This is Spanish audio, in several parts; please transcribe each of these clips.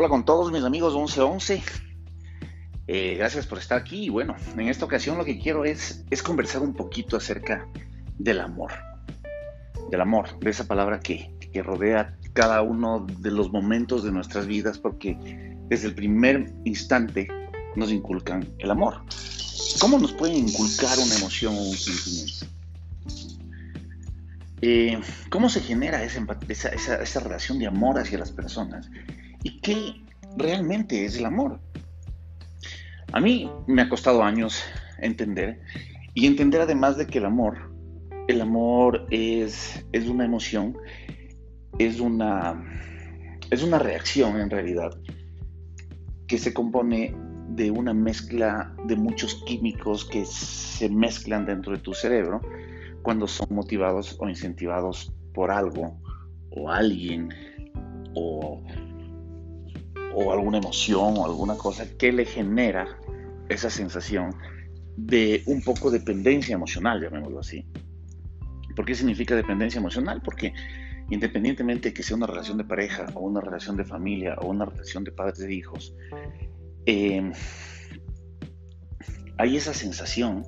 Hola con todos mis amigos 1111. Eh, gracias por estar aquí. Y bueno, en esta ocasión lo que quiero es, conversar un poquito acerca del amor. Del amor, de esa palabra que, rodea cada uno de los momentos de nuestras vidas, porque desde el primer instante nos inculcan el amor. ¿Cómo nos pueden inculcar una emoción o un sentimiento? Eh, ¿Cómo se genera esa, relación de amor hacia las personas? ¿Y qué realmente es el amor? A mí me ha costado años entender y entender además de que el amor, el amor es, es una emoción, es una, es una reacción en realidad que se compone de una mezcla de muchos químicos que se mezclan dentro de tu cerebro cuando son motivados o incentivados por algo o alguien o, o alguna emoción o alguna cosa que le genera esa sensación de un poco dependencia emocional, llamémoslo así. ¿Por qué significa dependencia emocional? Porque independientemente de que sea una relación de pareja o una relación de familia o una relación de padres e hijos, eh, hay esa sensación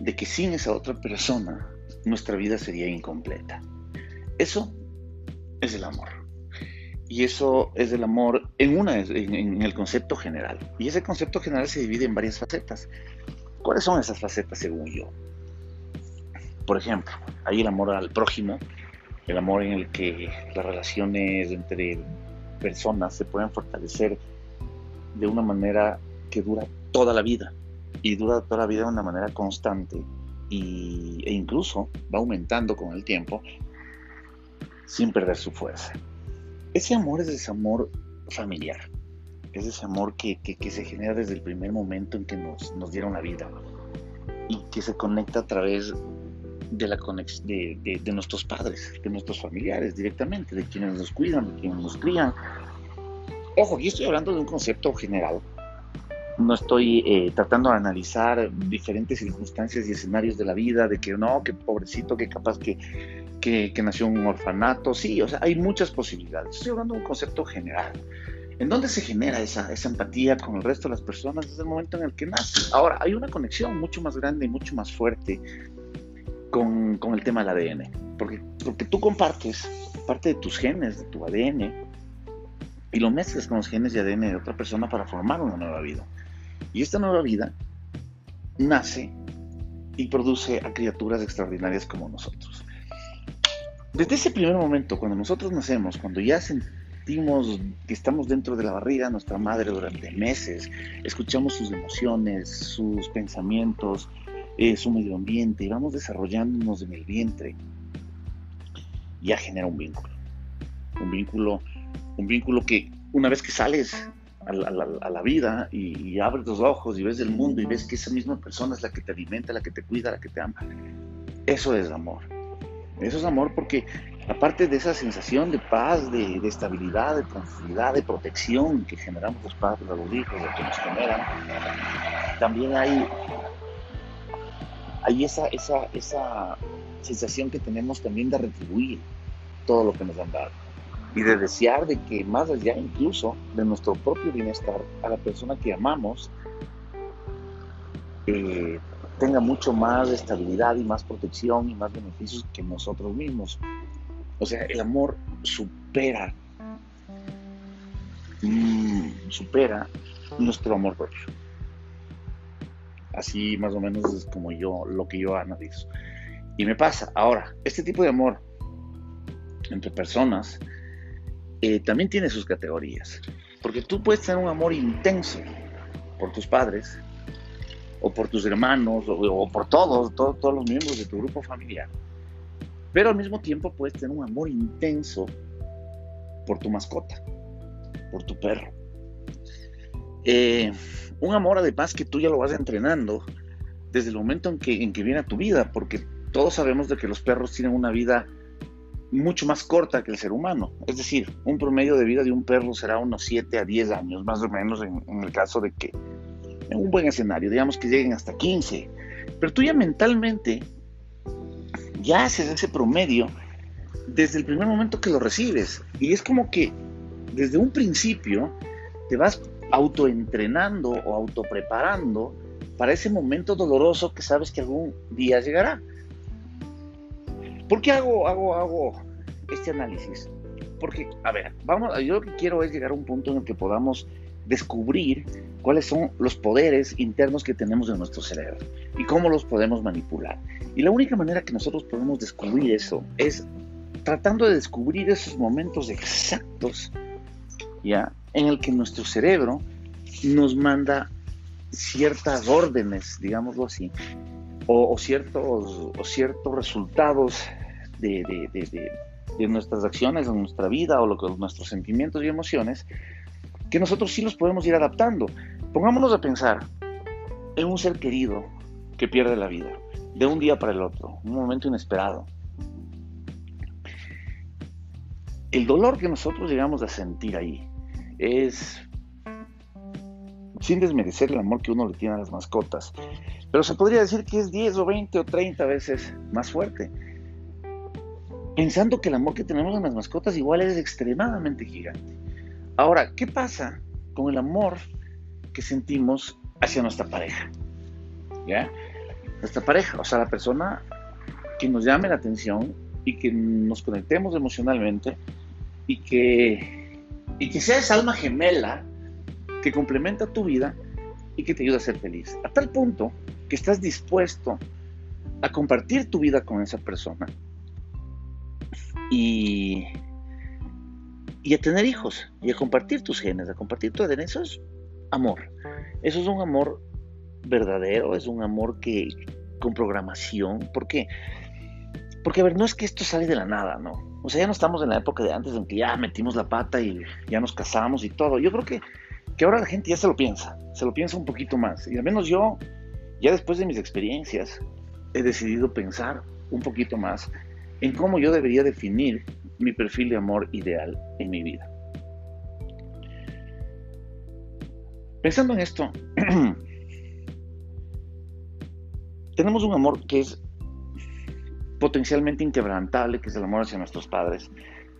de que sin esa otra persona nuestra vida sería incompleta. Eso es el amor. Y eso es el amor en, una, en, el concepto general. Y ese concepto general se divide en varias facetas. ¿Cuáles son esas facetas según yo? Por ejemplo, hay el amor al prójimo, el amor en el que las relaciones entre personas se pueden fortalecer de una manera que dura toda la vida y dura toda la vida de una manera constante y, e incluso va aumentando con el tiempo sin perder su fuerza. Ese amor es ese amor familiar, es ese amor que, que, se genera desde el primer momento en que nos, nos, dieron la vida y que se conecta a través de, la de, de, de, nuestros padres, de nuestros familiares directamente, de quienes nos cuidan, de quienes nos crían. Ojo, aquí estoy hablando de un concepto general, no estoy eh, tratando de analizar diferentes circunstancias y escenarios de la vida, de que no, que pobrecito, que capaz que, que, nació en un orfanato, sí, o sea, hay muchas posibilidades. Estoy hablando de un concepto general. ¿En dónde se genera esa, esa empatía con el resto de las personas? Desde el momento en el que nace. Ahora, hay una conexión mucho más grande y mucho más fuerte con, con el tema del ADN, porque, porque tú compartes parte de tus genes, de tu ADN, y lo mezclas con los genes y ADN de otra persona para formar una nueva vida. Y esta nueva vida nace y produce a criaturas extraordinarias como nosotros. Desde ese primer momento, cuando nosotros nacemos, cuando ya sentimos que estamos dentro de la barriga de nuestra madre durante meses, escuchamos sus emociones, sus pensamientos, eh, su medio ambiente y vamos desarrollándonos en el vientre, ya genera un vínculo. Un vínculo, un vínculo que una vez que sales a la, vida y, abres los ojos y ves el mundo y ves que esa misma persona es la que te alimenta, la que te cuida, la que te ama. Eso es amor. Eso es amor porque aparte de esa sensación de paz, de, estabilidad, de tranquilidad, de protección que generamos los padres los hijos, de que nos generan, también hay, hay esa, esa, esa sensación que tenemos también de retribuir todo lo que nos han dado y de desear de que más allá incluso de nuestro propio bienestar, a la persona que amamos eh, tenga mucho más estabilidad y más protección y más beneficios que nosotros mismos. O sea, el amor supera, mm, supera nuestro amor propio. Así más o menos es como yo, lo que yo analizo. Y me pasa, ahora, este tipo de amor entre personas, eh, también tiene sus categorías. Porque tú puedes tener un amor intenso por tus padres, o por tus hermanos, o, por todos, todos, todos los miembros de tu grupo familiar. Pero al mismo tiempo puedes tener un amor intenso por tu mascota, por tu perro. Eh, un amor además que tú ya lo vas entrenando desde el momento en que, en que viene a tu vida, porque todos sabemos de que los perros tienen una vida mucho más corta que el ser humano. Es decir, un promedio de vida de un perro será unos 7 a 10 años, más o menos en, el caso de que, en un buen escenario, digamos que lleguen hasta 15. Pero tú ya mentalmente ya haces ese promedio desde el primer momento que lo recibes. Y es como que desde un principio te vas autoentrenando o autopreparando para ese momento doloroso que sabes que algún día llegará. ¿Por qué hago, hago, hago este análisis? Porque, a ver, vamos, yo lo que quiero es llegar a un punto en el que podamos descubrir cuáles son los poderes internos que tenemos en nuestro cerebro y cómo los podemos manipular. Y la única manera que nosotros podemos descubrir eso es tratando de descubrir esos momentos exactos, ¿ya? En el que nuestro cerebro nos manda ciertas órdenes, digámoslo así, o, ciertos, o ciertos resultados de, de, nuestras acciones, de nuestra vida, o lo que, nuestros sentimientos y emociones, que nosotros sí los podemos ir adaptando. Pongámonos a pensar en un ser querido que pierde la vida, de un día para el otro, un momento inesperado. El dolor que nosotros llegamos a sentir ahí es sin desmerecer el amor que uno le tiene a las mascotas. Pero se podría decir que es 10 o 20 o 30 veces más fuerte. Pensando que el amor que tenemos a las mascotas igual es extremadamente gigante. Ahora, ¿qué pasa con el amor que sentimos hacia nuestra pareja? ¿Ya? Nuestra pareja, o sea, la persona que nos llame la atención y que nos conectemos emocionalmente y que, y que sea esa alma gemela que complementa tu vida y que te ayuda a ser feliz. A tal punto que estás dispuesto a compartir tu vida con esa persona y, y a tener hijos y a compartir tus genes, a compartir tu ADN. Eso es amor. Eso es un amor verdadero, es un amor que con programación. ¿Por qué? Porque, a ver, no es que esto sale de la nada, ¿no? O sea, ya no estamos en la época de antes en que ya metimos la pata y ya nos casamos y todo. Yo creo que que ahora la gente ya se lo piensa, se lo piensa un poquito más. Y al menos yo, ya después de mis experiencias, he decidido pensar un poquito más en cómo yo debería definir mi perfil de amor ideal en mi vida. Pensando en esto, tenemos un amor que es potencialmente inquebrantable, que es el amor hacia nuestros padres,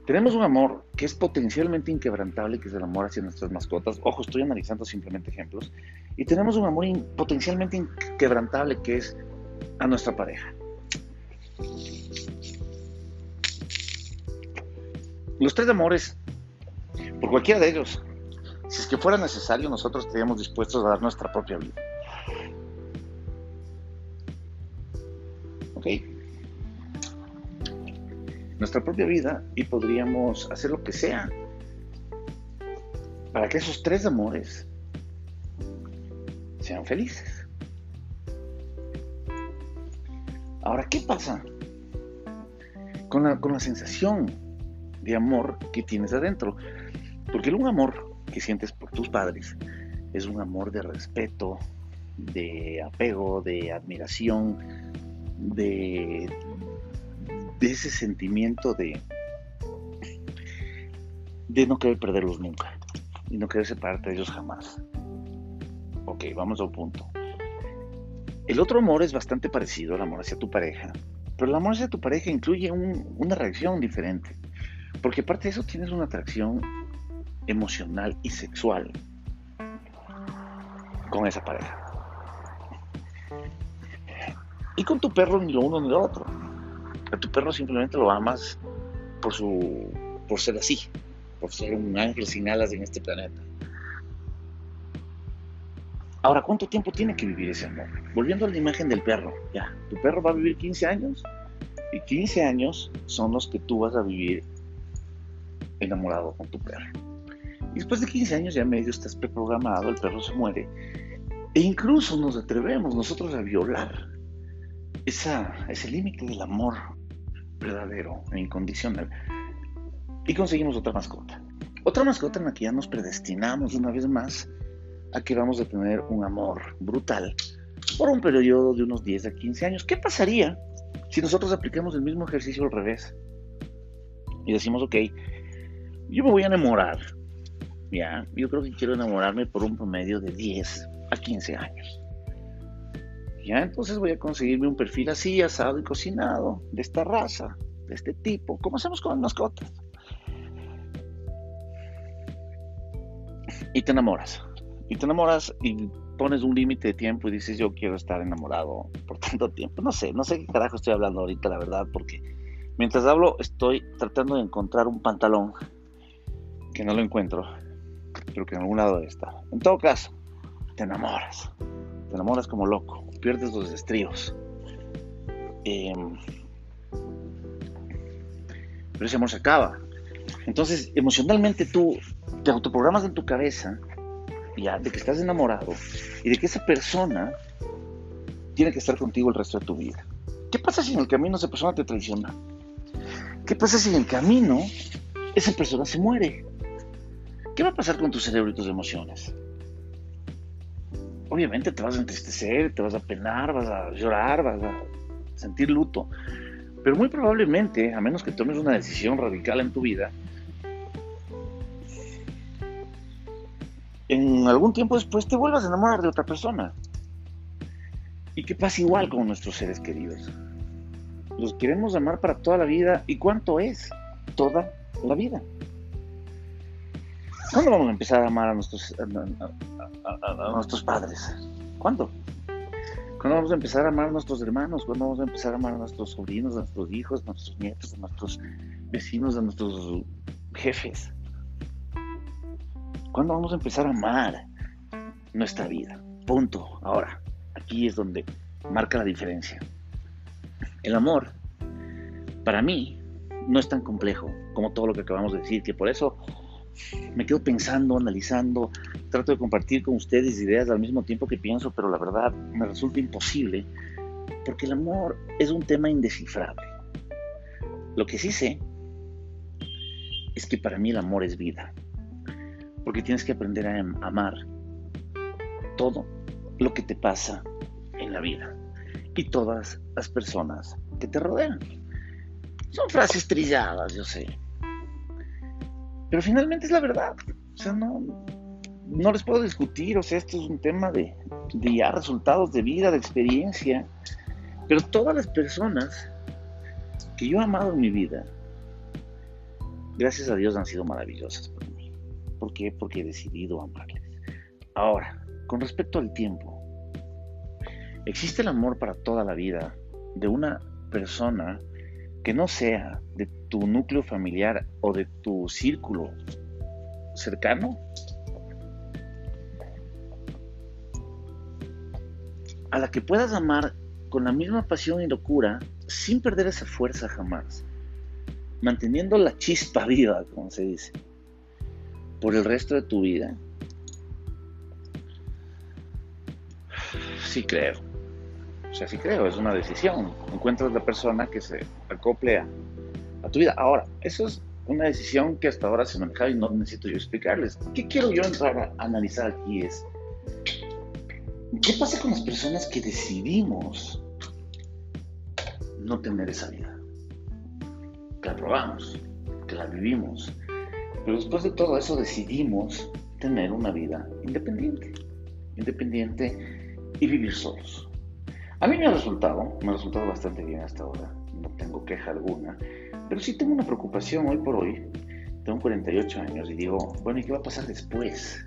tenemos un amor que es potencialmente inquebrantable, que es el amor hacia nuestras mascotas. Ojo, estoy analizando simplemente ejemplos. Y tenemos un amor potencialmente inquebrantable, que es a nuestra pareja. Los tres amores, por cualquiera de ellos, si es que fuera necesario, nosotros estaríamos dispuestos a dar nuestra propia vida. ¿Ok? nuestra propia vida y podríamos hacer lo que sea para que esos tres amores sean felices. Ahora, ¿qué pasa con la, con la sensación de amor que tienes adentro? Porque un amor que sientes por tus padres es un amor de respeto, de apego, de admiración, de ese sentimiento de, de no querer perderlos nunca y no querer separarte de ellos jamás. Ok, vamos a un punto. El otro amor es bastante parecido al amor hacia tu pareja, pero el amor hacia tu pareja incluye una reacción diferente, porque aparte de eso tienes una atracción emocional y sexual con esa pareja. Y con tu perro ni lo uno ni lo otro. A tu perro simplemente lo amas por su por ser así, por ser un ángel sin alas en este planeta. Ahora, ¿cuánto tiempo tiene que vivir ese amor? Volviendo a la imagen del perro, ya, tu perro va a vivir 15 años y 15 años son los que tú vas a vivir enamorado con tu perro. Y después de 15 años ya medio estás preprogramado, el perro se muere. E incluso nos atrevemos nosotros a violar esa, ese límite del amor verdadero e incondicional. Y conseguimos otra mascota. Otra mascota en la que ya nos predestinamos una vez más a que vamos a tener un amor brutal por un periodo de unos 10 a 15 años. ¿Qué pasaría si nosotros aplicamos el mismo ejercicio al revés? Y decimos, ok, yo me voy a enamorar. Ya, yo creo que quiero enamorarme por un promedio de 10 a 15 años. Ya, entonces voy a conseguirme un perfil así, asado y cocinado, de esta raza, de este tipo, como hacemos con las mascotas. y te enamoras. Y te enamoras y pones un límite de tiempo y dices yo quiero estar enamorado por tanto tiempo. No sé, no sé qué carajo estoy hablando ahorita, la verdad, porque mientras hablo estoy tratando de encontrar un pantalón que no lo encuentro, pero que en algún lado estar. En todo caso, te enamoras. Te enamoras como loco, pierdes los estribos. Em, pero ese amor se acaba. Entonces, emocionalmente tú te autoprogramas en tu cabeza ya de que estás enamorado y de que esa persona tiene que estar contigo el resto de tu vida. ¿Qué pasa si en el camino esa persona te traiciona? ¿Qué pasa si en el camino esa persona se muere? ¿Qué va a pasar con tu cerebro y tus emociones? Obviamente te vas a entristecer, te vas a penar, vas a llorar, vas a sentir luto. Pero muy probablemente, a menos que tomes una decisión radical en tu vida, en algún tiempo después te vuelvas a enamorar de otra persona. Y que pasa igual con nuestros seres queridos. Los queremos amar para toda la vida. ¿Y cuánto es toda la vida? ¿Cuándo vamos a empezar a amar a nuestros, a, nuestros padres? ¿Cuándo? ¿Cuándo vamos a empezar a amar a nuestros hermanos? ¿Cuándo vamos a empezar a amar a nuestros sobrinos, a nuestros hijos, a nuestros nietos, a nuestros vecinos, a nuestros jefes? ¿Cuándo vamos a empezar a amar nuestra vida? Punto. Ahora, aquí es donde marca la diferencia. El amor, para mí, no es tan complejo como todo lo que acabamos de decir, que por eso me quedo pensando, analizando, trato de compartir con ustedes ideas al mismo tiempo que pienso, pero la verdad me resulta imposible, porque el amor es un tema indescifrable. Lo que sí sé es que para mí el amor es vida porque tienes que aprender a amar todo lo que te pasa en la vida y todas las personas que te rodean. Son frases trilladas, yo sé. Pero finalmente es la verdad. O sea, no, no les puedo discutir. O sea, esto es un tema de, de resultados de vida, de experiencia. Pero todas las personas que yo he amado en mi vida, gracias a Dios han sido maravillosas ¿Por qué? Porque he decidido amarles. Ahora, con respecto al tiempo, existe el amor para toda la vida de una persona que no sea de tu núcleo familiar o de tu círculo cercano. A la que puedas amar con la misma pasión y locura sin perder esa fuerza jamás, manteniendo la chispa viva, como se dice por el resto de tu vida? Sí creo. O sea, sí creo, es una decisión. Encuentras la persona que se acople a, tu vida. Ahora, eso es una decisión que hasta ahora se maneja y no necesito yo explicarles. ¿Qué quiero yo entrar a analizar aquí es, ¿qué pasa con las personas que decidimos no tener esa vida? Que la probamos, que la vivimos, pero después de todo eso decidimos tener una vida independiente, independiente y vivir solos. A mí me ha resultado, me ha resultado bastante bien hasta ahora, no tengo queja alguna, pero sí tengo una preocupación hoy por hoy. Tengo 48 años y digo, bueno, ¿y qué va a pasar después?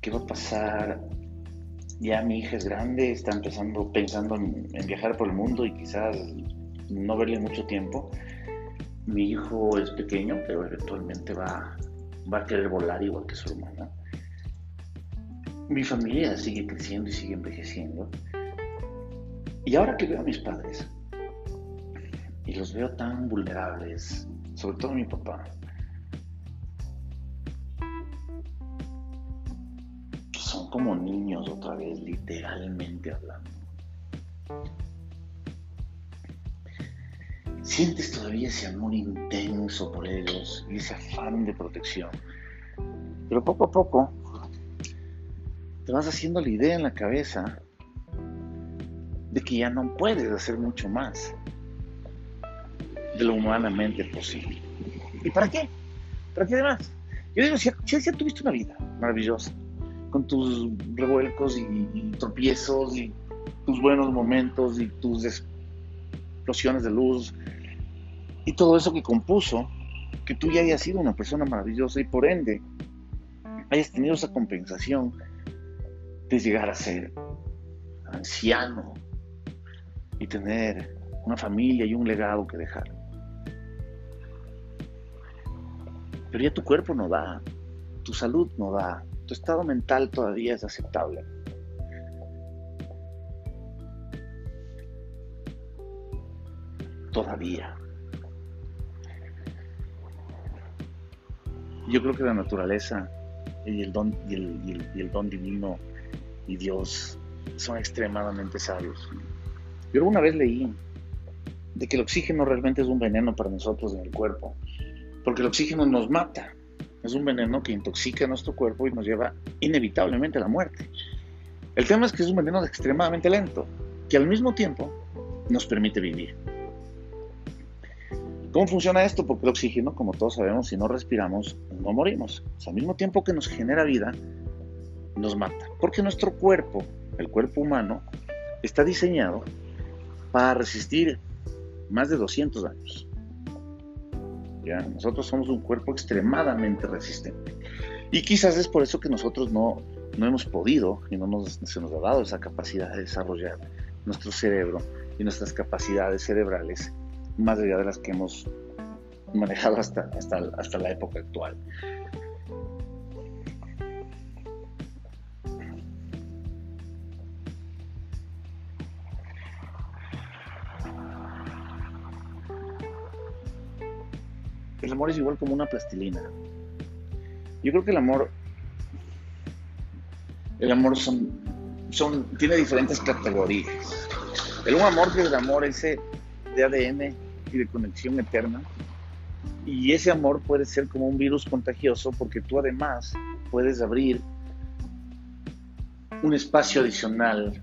¿Qué va a pasar? Ya mi hija es grande, está empezando pensando en, en viajar por el mundo y quizás no verle mucho tiempo mi hijo es pequeño, pero eventualmente va, va a querer volar igual que su hermana. Mi familia sigue creciendo y sigue envejeciendo. Y ahora que veo a mis padres y los veo tan vulnerables, sobre todo mi papá, son como niños otra vez, literalmente hablando sientes todavía ese amor intenso por ellos y ese afán de protección. Pero poco a poco te vas haciendo la idea en la cabeza de que ya no puedes hacer mucho más de lo humanamente posible. ¿Y para qué? ¿Para qué además? Yo digo, si, ya tuviste una vida maravillosa, con tus revuelcos y, y tropiezos y tus buenos momentos y tus explosiones de luz, y todo eso que compuso, que tú ya hayas sido una persona maravillosa y por ende hayas tenido esa compensación de llegar a ser anciano y tener una familia y un legado que dejar. Pero ya tu cuerpo no da, tu salud no da, tu estado mental todavía es aceptable. Todavía. Yo creo que la naturaleza y el don, y el, don divino y Dios son extremadamente sabios. Yo alguna vez leí de que el oxígeno realmente es un veneno para nosotros en el cuerpo, porque el oxígeno nos mata, es un veneno que intoxica nuestro cuerpo y nos lleva inevitablemente a la muerte. El tema es que es un veneno extremadamente lento, que al mismo tiempo nos permite vivir. ¿Cómo funciona esto? Porque el oxígeno, como todos sabemos, si no respiramos, no morimos. al mismo tiempo que nos genera vida, nos mata. Porque nuestro cuerpo, el cuerpo humano, está diseñado para resistir más de 200 años. ¿Ya? Nosotros somos un cuerpo extremadamente resistente. Y quizás es por eso que nosotros no, no hemos podido y no nos, se nos ha dado esa capacidad de desarrollar nuestro cerebro y nuestras capacidades cerebrales más allá de las que hemos manejado hasta, hasta, hasta la época actual. El amor es igual como una plastilina. Yo creo que el amor, el amor son, son, tiene diferentes categorías. El un amor que es el amor ese de ADN y de conexión eterna. Y ese amor puede ser como un virus contagioso porque tú además puedes abrir un espacio adicional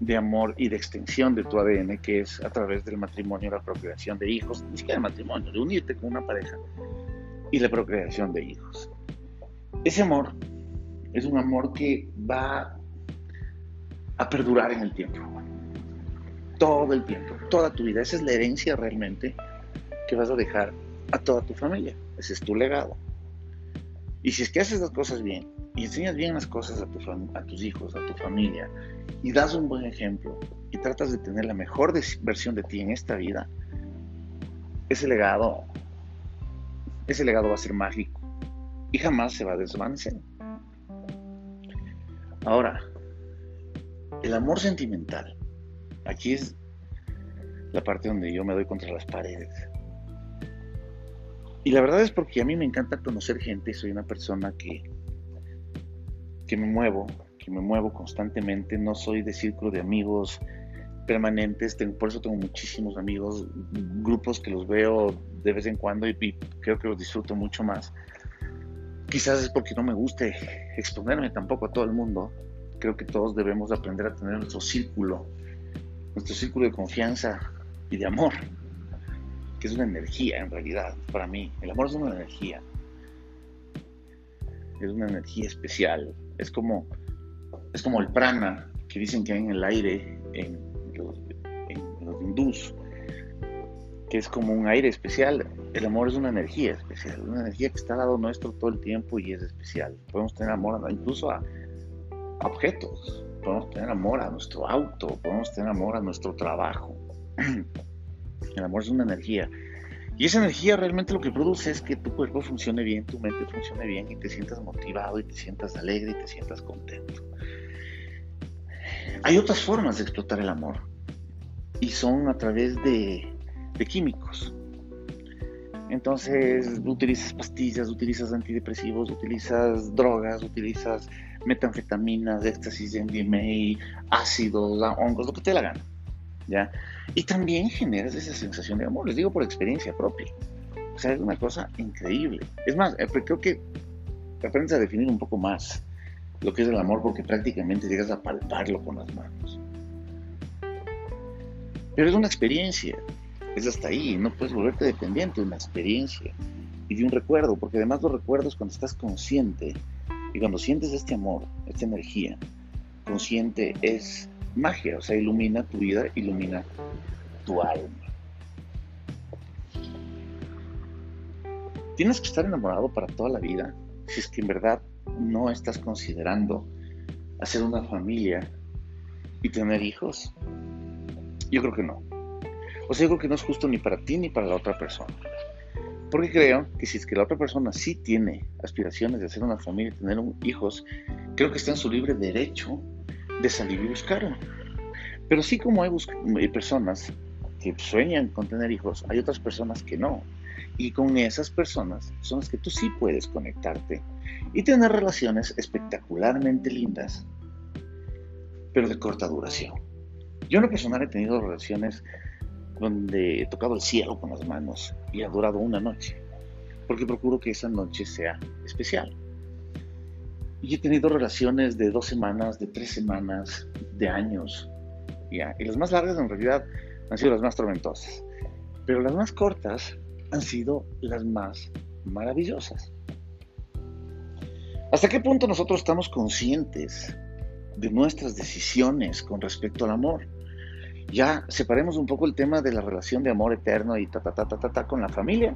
de amor y de extensión de tu ADN, que es a través del matrimonio, la procreación de hijos, ni siquiera de matrimonio, de unirte con una pareja y la procreación de hijos. Ese amor es un amor que va a perdurar en el tiempo todo el tiempo, toda tu vida. Esa es la herencia realmente que vas a dejar a toda tu familia. Ese es tu legado. Y si es que haces las cosas bien y enseñas bien las cosas a, tu a tus hijos, a tu familia, y das un buen ejemplo y tratas de tener la mejor versión de ti en esta vida, ese legado, ese legado va a ser mágico y jamás se va a desvanecer. Ahora, el amor sentimental Aquí es la parte donde yo me doy contra las paredes. Y la verdad es porque a mí me encanta conocer gente, soy una persona que, que me muevo, que me muevo constantemente, no soy de círculo de amigos permanentes, por eso tengo muchísimos amigos, grupos que los veo de vez en cuando y, creo que los disfruto mucho más. Quizás es porque no me guste exponerme tampoco a todo el mundo. Creo que todos debemos aprender a tener nuestro círculo nuestro círculo de confianza y de amor, que es una energía en realidad para mí. El amor es una energía, es una energía especial, es como, es como el prana que dicen que hay en el aire en los, en hindús, que es como un aire especial. El amor es una energía especial, una energía que está al lado nuestro todo el tiempo y es especial. Podemos tener amor incluso a objetos, podemos tener amor a nuestro auto, podemos tener amor a nuestro trabajo. El amor es una energía. Y esa energía realmente lo que produce es que tu cuerpo funcione bien, tu mente funcione bien y te sientas motivado y te sientas alegre y te sientas contento. Hay otras formas de explotar el amor y son a través de, químicos. Entonces utilizas pastillas, utilizas antidepresivos, utilizas drogas, utilizas metanfetaminas, éxtasis, MDMA, ácidos, hongos, lo que te la gana. ¿Ya? Y también generas esa sensación de amor, les digo por experiencia propia. O sea, es una cosa increíble. Es más, eh, creo que aprendes a definir un poco más lo que es el amor porque prácticamente llegas a palparlo con las manos. Pero es una experiencia, es hasta ahí, no puedes volverte dependiente de una experiencia y de un recuerdo, porque además los recuerdos cuando estás consciente y cuando sientes este amor, esta energía, consciente es magia, o sea, ilumina tu vida, ilumina tu alma. Tienes que estar enamorado para toda la vida, si es que en verdad no estás considerando hacer una familia y tener hijos? Yo creo que no. O sea, yo creo que no es justo ni para ti ni para la otra persona. Porque creo que si es que la otra persona sí tiene aspiraciones de hacer una familia y tener hijos, creo que está en su libre derecho de salir y buscarlo. Pero sí como hay, hay personas que sueñan con tener hijos, hay otras personas que no. Y con esas personas son las que tú sí puedes conectarte y tener relaciones espectacularmente lindas, pero de corta duración. Yo en lo personal he tenido relaciones donde he tocado el cielo con las manos y ha durado una noche, porque procuro que esa noche sea especial. Y he tenido relaciones de dos semanas, de tres semanas, de años, ¿ya? y las más largas en realidad han sido las más tormentosas, pero las más cortas han sido las más maravillosas. ¿Hasta qué punto nosotros estamos conscientes de nuestras decisiones con respecto al amor? Ya separemos un poco el tema de la relación de amor eterno y ta ta ta ta ta, ta con la familia,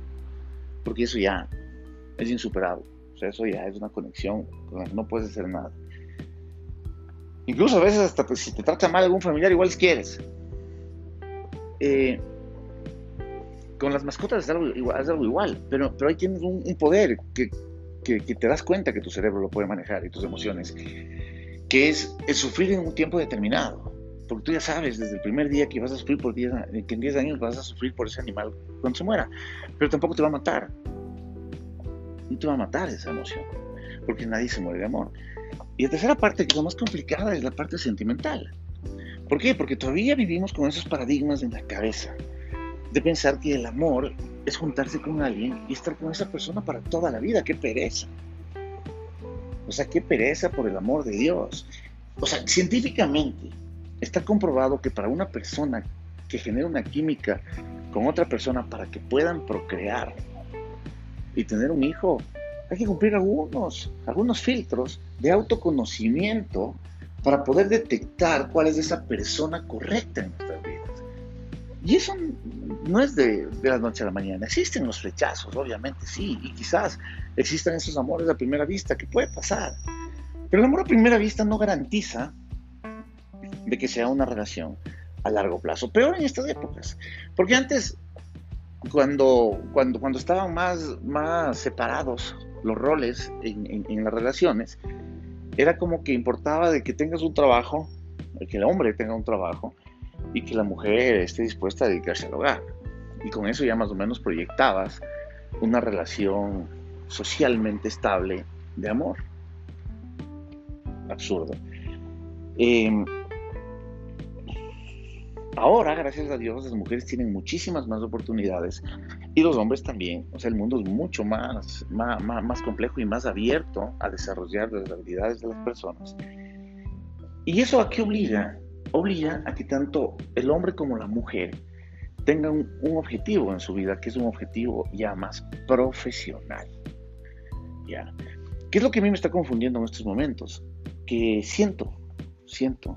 porque eso ya es insuperable. O sea, eso ya es una conexión que no puedes hacer nada. Incluso a veces hasta pues, si te trata mal algún familiar, igual quieres. Eh, con las mascotas es algo igual, algo igual pero, pero ahí tienes un, poder que, que, te das cuenta que tu cerebro lo puede manejar y tus emociones, que es el sufrir en un tiempo determinado. Porque tú ya sabes desde el primer día que vas a sufrir por 10, que en 10 años vas a sufrir por ese animal cuando se muera. Pero tampoco te va a matar. No te va a matar esa emoción. Porque nadie se muere de amor. Y la tercera parte, que es la más complicada, es la parte sentimental. ¿Por qué? Porque todavía vivimos con esos paradigmas en la cabeza de pensar que el amor es juntarse con alguien y estar con esa persona para toda la vida. ¡Qué pereza! O sea, qué pereza por el amor de Dios. O sea, científicamente está comprobado que para una persona que genera una química con otra persona para que puedan procrear y tener un hijo, hay que cumplir algunos, algunos filtros de autoconocimiento para poder detectar cuál es esa persona correcta en nuestras vidas. Y eso no es de, la noche a la mañana. Existen los flechazos, obviamente, sí, y quizás existan esos amores a primera vista, que puede pasar. Pero el amor a primera vista no garantiza de que sea una relación a largo plazo. Peor en estas épocas. Porque antes, cuando, cuando, cuando estaban más, más separados los roles en, en las relaciones, era como que importaba de que tengas un trabajo, que el hombre tenga un trabajo y que la mujer esté dispuesta a dedicarse al hogar. Y con eso ya más o menos proyectabas una relación socialmente estable de amor. Absurdo. Em, ahora, gracias a Dios, las mujeres tienen muchísimas más oportunidades y los hombres también. O sea, el mundo es mucho más, más, más complejo y más abierto a desarrollar las habilidades de las personas. ¿Y eso a qué obliga? Obliga a que tanto el hombre como la mujer tengan un, objetivo en su vida, que es un objetivo ya más profesional. ¿Ya? ¿Qué es lo que a mí me está confundiendo en estos momentos? Que siento, siento,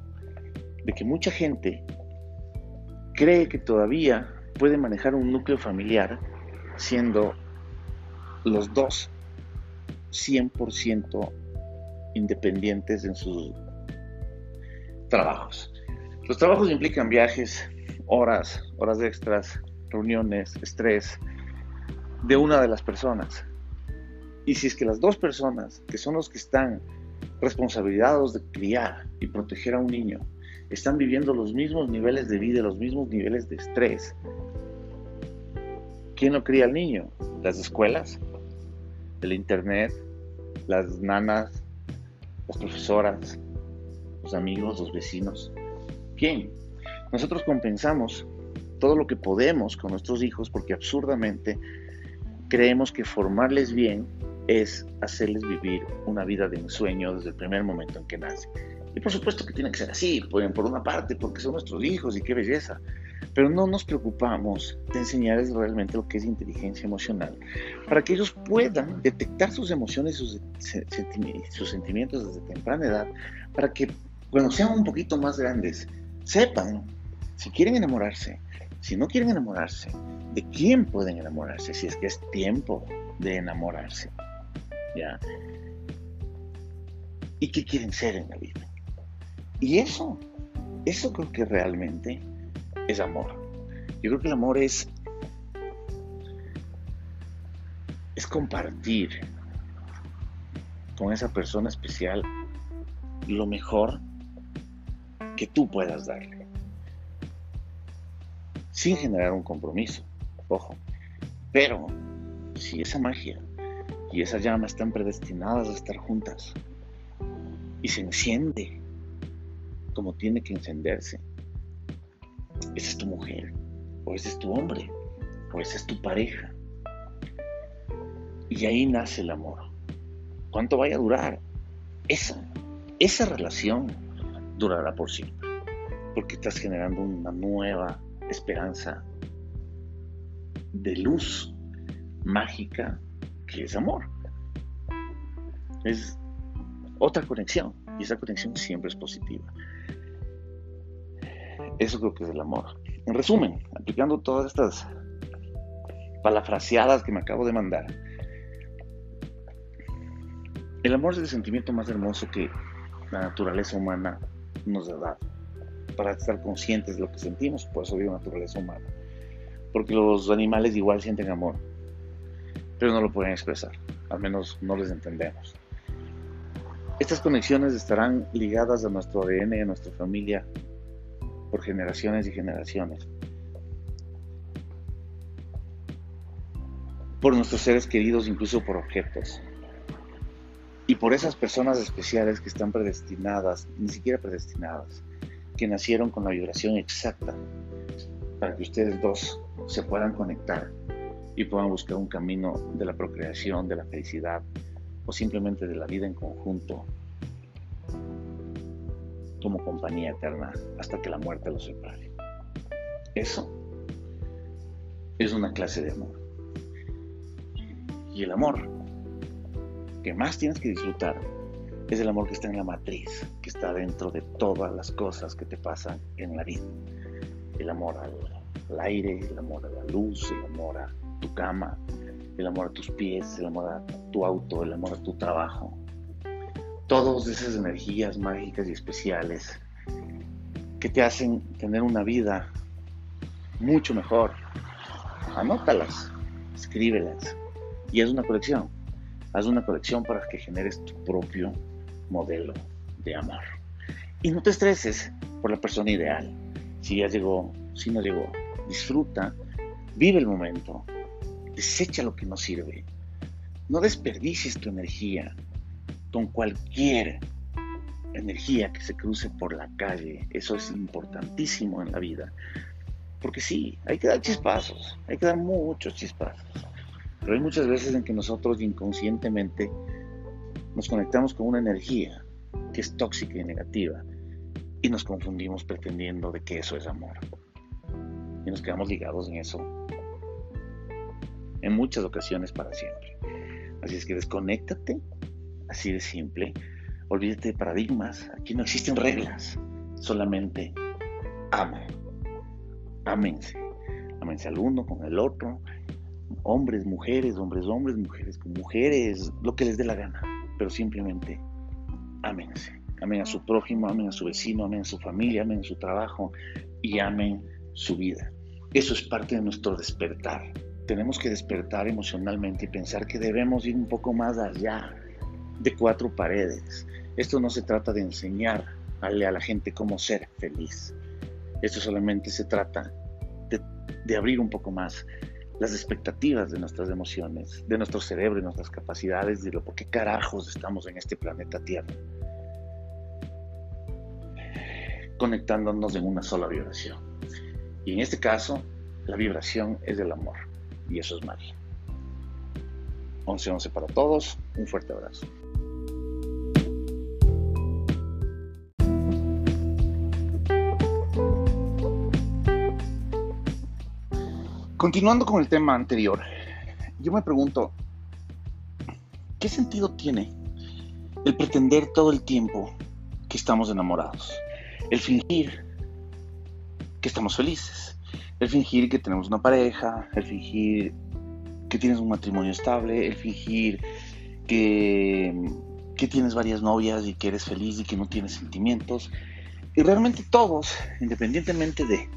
de que mucha gente cree que todavía puede manejar un núcleo familiar siendo los dos 100% independientes en sus trabajos. Los trabajos implican viajes, horas, horas extras, reuniones, estrés de una de las personas. Y si es que las dos personas, que son los que están responsabilizados de criar y proteger a un niño, están viviendo los mismos niveles de vida, los mismos niveles de estrés. ¿Quién no cría al niño? Las escuelas, el internet, las nanas, las profesoras, los amigos, los vecinos. ¿Quién? Nosotros compensamos todo lo que podemos con nuestros hijos porque absurdamente creemos que formarles bien es hacerles vivir una vida de ensueño desde el primer momento en que nacen. Y por supuesto que tiene que ser así, por, por una parte, porque son nuestros hijos y qué belleza. Pero no nos preocupamos de enseñarles realmente lo que es inteligencia emocional, para que ellos puedan detectar sus emociones, sus, sus sentimientos desde temprana edad, para que cuando sean un poquito más grandes, sepan si quieren enamorarse, si no quieren enamorarse, de quién pueden enamorarse, si es que es tiempo de enamorarse. ¿Ya? y qué quieren ser en la vida. Y eso, eso creo que realmente es amor. Yo creo que el amor es, es compartir con esa persona especial lo mejor que tú puedas darle. Sin generar un compromiso, ojo. Pero si esa magia y esa llama están predestinadas a estar juntas y se enciende como tiene que encenderse, esa es tu mujer, o ese es tu hombre, o esa es tu pareja. Y ahí nace el amor. ¿Cuánto vaya a durar? Esa, esa relación durará por siempre, porque estás generando una nueva esperanza de luz mágica que es amor. Es otra conexión y esa conexión siempre es positiva. Eso creo que es el amor. En resumen, aplicando todas estas palafraseadas que me acabo de mandar, el amor es el sentimiento más hermoso que la naturaleza humana nos da para estar conscientes de lo que sentimos, por eso digo naturaleza humana. Porque los animales igual sienten amor, pero no lo pueden expresar, al menos no les entendemos. Estas conexiones estarán ligadas a nuestro ADN, a nuestra familia, por generaciones y generaciones. Por nuestros seres queridos, incluso por objetos. Y por esas personas especiales que están predestinadas, ni siquiera predestinadas, que nacieron con la vibración exacta para que ustedes dos se puedan conectar y puedan buscar un camino de la procreación, de la felicidad o simplemente de la vida en conjunto como compañía eterna hasta que la muerte los separe. Eso es una clase de amor. Y el amor que más tienes que disfrutar es el amor que está en la matriz, que está dentro de todas las cosas que te pasan en la vida. El amor al, aire, el amor a la luz, el amor a tu cama, el amor a tus pies, el amor a tu auto, el amor a tu trabajo. Todas esas energías mágicas y especiales que te hacen tener una vida mucho mejor. Anótalas, escríbelas y haz una colección. Haz una colección para que generes tu propio modelo de amor. Y no te estreses por la persona ideal. Si ya llegó, si no llegó, disfruta, vive el momento, desecha lo que no sirve. No desperdicies tu energía con cualquier energía que se cruce por la calle. Eso es importantísimo en la vida. Porque sí, hay que dar chispazos, hay que dar muchos chispazos. Pero hay muchas veces en que nosotros inconscientemente nos conectamos con una energía que es tóxica y negativa y nos confundimos pretendiendo de que eso es amor. Y nos quedamos ligados en eso en muchas ocasiones para siempre. Así es que desconéctate, así de simple. Olvídate de paradigmas. Aquí no existen reglas. Solamente ama. Ámense. Ámense al uno con el otro. Hombres, mujeres, hombres, hombres, mujeres mujeres. Lo que les dé la gana pero simplemente ámense. Amen a su prójimo, amen a su vecino, amen a su familia, amen a su trabajo y amen su vida. Eso es parte de nuestro despertar. Tenemos que despertar emocionalmente y pensar que debemos ir un poco más allá de cuatro paredes. Esto no se trata de enseñar a la gente cómo ser feliz. Esto solamente se trata de, de abrir un poco más las expectativas de nuestras emociones, de nuestro cerebro y nuestras capacidades, de lo por qué carajos estamos en este planeta Tierra. Conectándonos en una sola vibración. Y en este caso, la vibración es del amor. Y eso es magia. 11-11 para todos. Un fuerte abrazo. Continuando con el tema anterior, yo me pregunto, ¿qué sentido tiene el pretender todo el tiempo que estamos enamorados? El fingir que estamos felices, el fingir que tenemos una pareja, el fingir que tienes un matrimonio estable, el fingir que que tienes varias novias y que eres feliz y que no tienes sentimientos. Y realmente todos, independientemente de,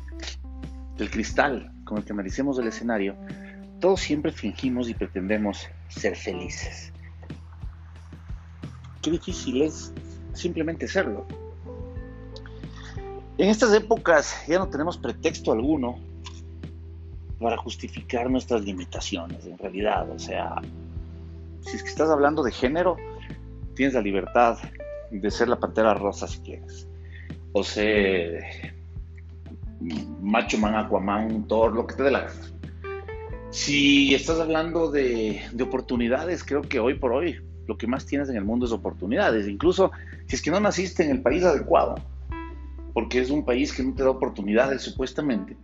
del cristal con el que analicemos el escenario, todos siempre fingimos y pretendemos ser felices. Qué difícil es simplemente serlo. En estas épocas ya no tenemos pretexto alguno para justificar nuestras limitaciones, en realidad. O sea, si es que estás hablando de género, tienes la libertad de ser la pantera rosa si quieres. O ser macho man, aquaman, Thor, lo que te dé la gana. Si estás hablando de, de, oportunidades, creo que hoy por hoy lo que más tienes en el mundo es oportunidades. Incluso si es que no naciste en el país adecuado, porque es un país que no te da oportunidades supuestamente.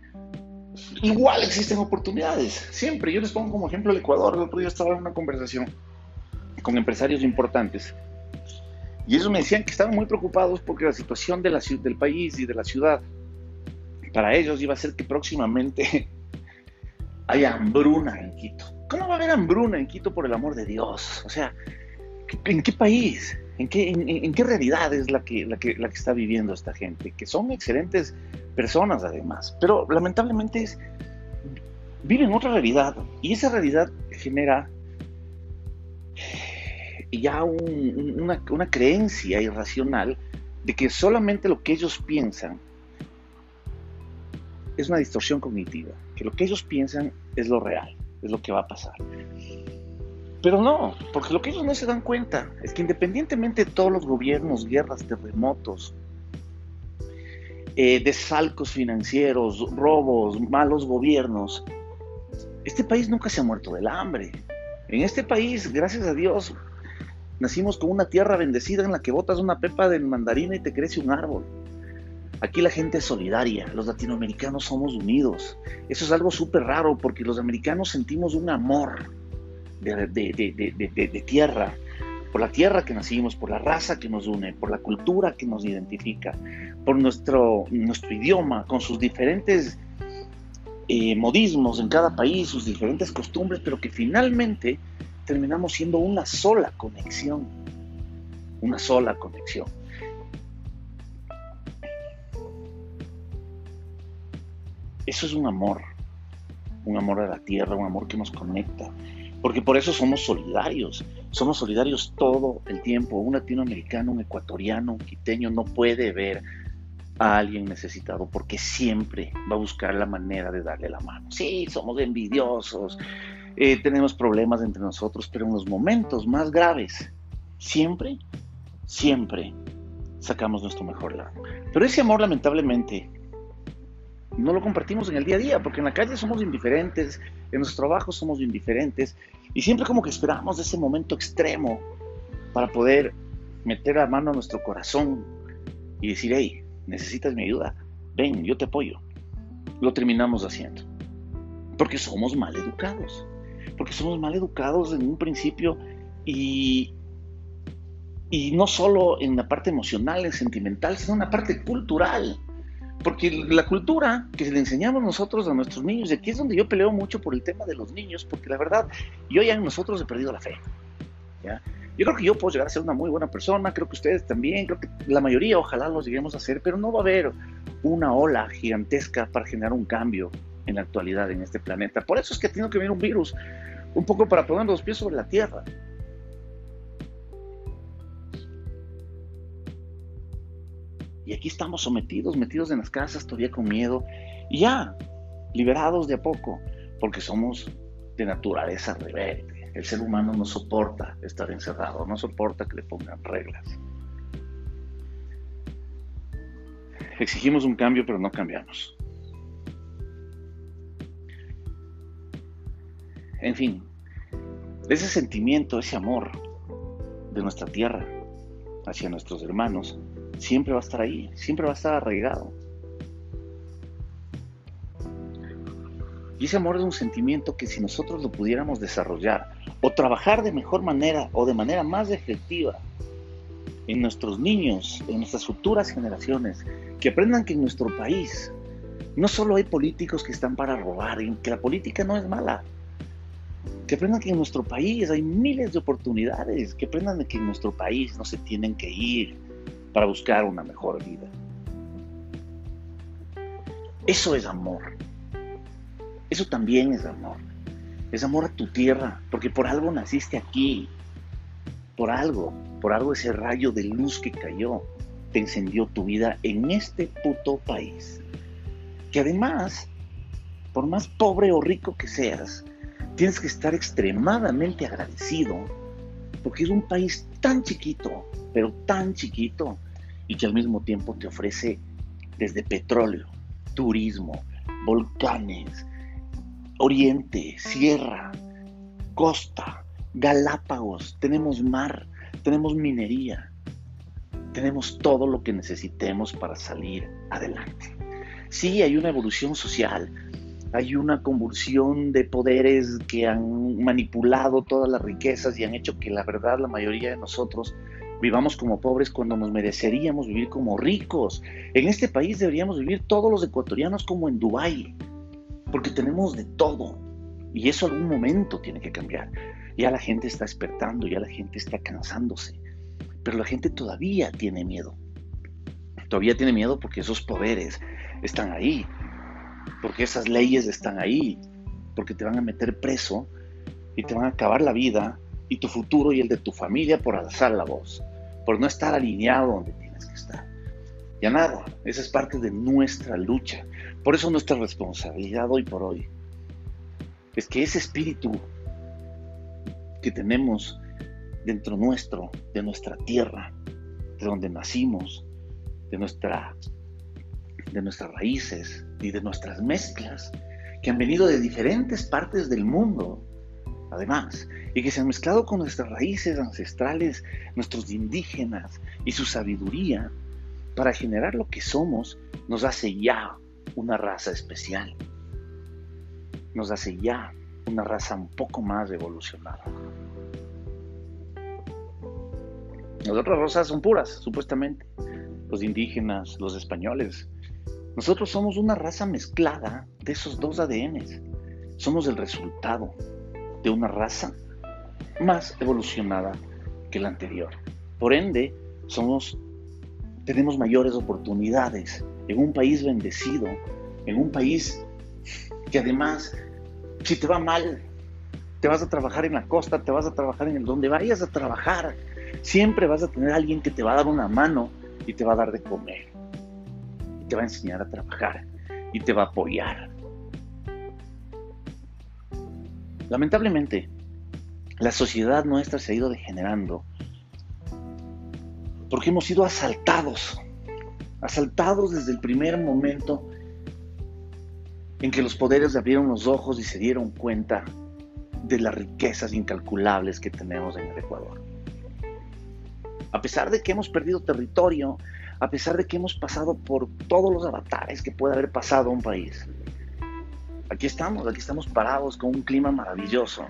Igual existen oportunidades, siempre. Yo les pongo como ejemplo el Ecuador. El otro día estaba en una conversación con empresarios importantes y ellos me decían que estaban muy preocupados porque la situación del país y de la ciudad para ellos iba a ser que próximamente haya hambruna en Quito. ¿Cómo va a haber hambruna en Quito por el amor de Dios? O sea, ¿en qué país? ¿En qué, realidad es la que, está viviendo esta gente? Que son excelentes personas además, pero lamentablemente viven otra realidad y esa realidad genera ya una, una creencia irracional de que solamente lo que ellos piensan es una distorsión cognitiva, que lo que ellos piensan es lo real, es lo que va a pasar. Pero no, porque lo que ellos no se dan cuenta es que independientemente de todos los gobiernos, guerras, terremotos, eh, desalcos financieros, robos, malos gobiernos, este país nunca se ha muerto del hambre. En este país, gracias a Dios, nacimos con una tierra bendecida en la que botas una pepa de mandarina y te crece un árbol. Aquí la gente es solidaria, los latinoamericanos somos unidos. Eso es algo súper raro porque los americanos sentimos un amor de, tierra, por la tierra que nacimos, por la raza que nos une, por la cultura que nos identifica, por nuestro, idioma, con sus diferentes eh, modismos en cada país, sus diferentes costumbres, pero que finalmente terminamos siendo una sola conexión, una sola conexión. Eso es un amor, un amor a la tierra, un amor que nos conecta, porque por eso somos solidarios, somos solidarios todo el tiempo. Un latinoamericano, un ecuatoriano, un quiteño no puede ver a alguien necesitado porque siempre va a buscar la manera de darle la mano. Sí, somos envidiosos, eh, tenemos problemas entre nosotros, pero en los momentos más graves, siempre, siempre sacamos nuestro mejor lado. Pero ese amor lamentablemente no lo compartimos en el día a día, porque en la calle somos indiferentes, en nuestro trabajo somos indiferentes, y siempre como que esperamos ese momento extremo para poder meter la mano a nuestro corazón y decir, hey, necesitas mi ayuda, ven, yo te apoyo. Lo terminamos haciendo, porque somos mal educados, porque somos mal educados en un principio y, y no solo en la parte emocional, en sentimental, sino en la parte cultural. Porque la cultura que le enseñamos nosotros a nuestros niños, y aquí es donde yo peleo mucho por el tema de los niños, porque la verdad, yo ya en nosotros he perdido la fe. ¿ya? Yo creo que yo puedo llegar a ser una muy buena persona, creo que ustedes también, creo que la mayoría ojalá lo lleguemos a hacer, pero no va a haber una ola gigantesca para generar un cambio en la actualidad en este planeta. Por eso es que ha tenido que venir un virus, un poco para poner los pies sobre la tierra. Y aquí estamos sometidos, metidos en las casas, todavía con miedo, y ya, liberados de a poco, porque somos de naturaleza rebelde. El ser humano no soporta estar encerrado, no soporta que le pongan reglas. Exigimos un cambio, pero no cambiamos. En fin, ese sentimiento, ese amor de nuestra tierra hacia nuestros hermanos, siempre va a estar ahí, siempre va a estar arraigado. Y ese amor es un sentimiento que si nosotros lo pudiéramos desarrollar o trabajar de mejor manera o de manera más efectiva en nuestros niños, en nuestras futuras generaciones, que aprendan que en nuestro país no solo hay políticos que están para robar, que la política no es mala. que aprendan que en nuestro país hay miles de oportunidades, que aprendan que en nuestro país no se tienen que ir para buscar una mejor vida. Eso es amor. Eso también es amor. Es amor a tu tierra, porque por algo naciste aquí. Por algo, por algo ese rayo de luz que cayó te encendió tu vida en este puto país. Que además, por más pobre o rico que seas, tienes que estar extremadamente agradecido porque es un país tan chiquito, pero tan chiquito, y que al mismo tiempo te ofrece desde petróleo, turismo, volcanes, oriente, sierra, costa, Galápagos, tenemos mar, tenemos minería, tenemos todo lo que necesitemos para salir adelante. Sí, hay una evolución social, hay una convulsión de poderes que han manipulado todas las riquezas y han hecho que la verdad la mayoría de nosotros vivamos como pobres cuando nos mereceríamos vivir como ricos. En este país deberíamos vivir todos los ecuatorianos como en Dubái, porque tenemos de todo. Y eso algún momento tiene que cambiar. Ya la gente está despertando, ya la gente está cansándose. Pero la gente todavía tiene miedo. Todavía tiene miedo porque esos poderes están ahí porque esas leyes están ahí, porque te van a meter preso y te van a acabar la vida y tu futuro y el de tu familia por alzar la voz, por no estar alineado donde tienes que estar. Ya nada, esa es parte de nuestra lucha. Por eso nuestra responsabilidad hoy por hoy es que ese espíritu que tenemos dentro nuestro, de nuestra tierra, de donde nacimos, de nuestra de nuestras raíces y de nuestras mezclas que han venido de diferentes partes del mundo, además, y que se han mezclado con nuestras raíces ancestrales, nuestros indígenas y su sabiduría, para generar lo que somos, nos hace ya una raza especial. Nos hace ya una raza un poco más evolucionada. Las otras razas son puras, supuestamente. Los indígenas, los españoles, nosotros somos una raza mezclada de esos dos ADNs. Somos el resultado de una raza más evolucionada que la anterior. Por ende, somos, tenemos mayores oportunidades en un país bendecido, en un país que además, si te va mal, te vas a trabajar en la costa, te vas a trabajar en el donde vayas a trabajar, siempre vas a tener alguien que te va a dar una mano y te va a dar de comer te va a enseñar a trabajar y te va a apoyar. Lamentablemente, la sociedad nuestra se ha ido degenerando porque hemos sido asaltados, asaltados desde el primer momento en que los poderes abrieron los ojos y se dieron cuenta de las riquezas incalculables que tenemos en el Ecuador. A pesar de que hemos perdido territorio, a pesar de que hemos pasado por todos los avatares que puede haber pasado un país. Aquí estamos, aquí estamos parados con un clima maravilloso,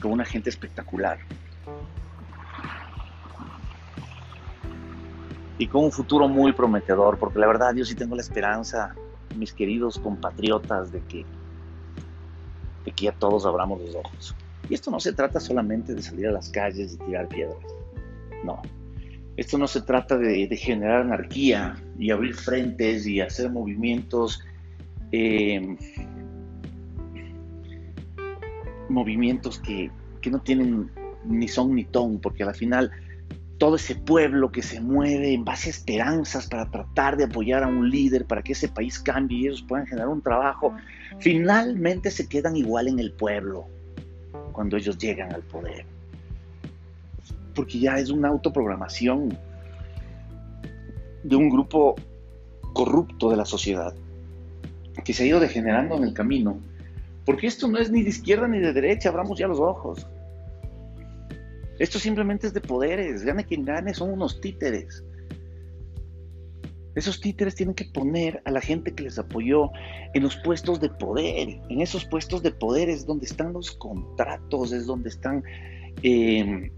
con una gente espectacular. Y con un futuro muy prometedor, porque la verdad yo sí tengo la esperanza, mis queridos compatriotas, de que, de que ya todos abramos los ojos. Y esto no se trata solamente de salir a las calles y tirar piedras. No, esto no se trata de, generar anarquía y abrir frentes y hacer movimientos, eh, movimientos que, que no tienen ni son ni ton, porque al final todo ese pueblo que se mueve en base a esperanzas para tratar de apoyar a un líder, para que ese país cambie y ellos puedan generar un trabajo, finalmente se quedan igual en el pueblo cuando ellos llegan al poder. Porque ya es una autoprogramación de un grupo corrupto de la sociedad que se ha ido degenerando en el camino, porque esto no es ni de izquierda ni de derecha, abramos ya los ojos. Esto simplemente es de poderes, gane quien gane, son unos títeres. Esos títeres tienen que poner a la gente que les apoyó en los puestos de poder. En esos puestos de poder es donde están los contratos, es donde están eh,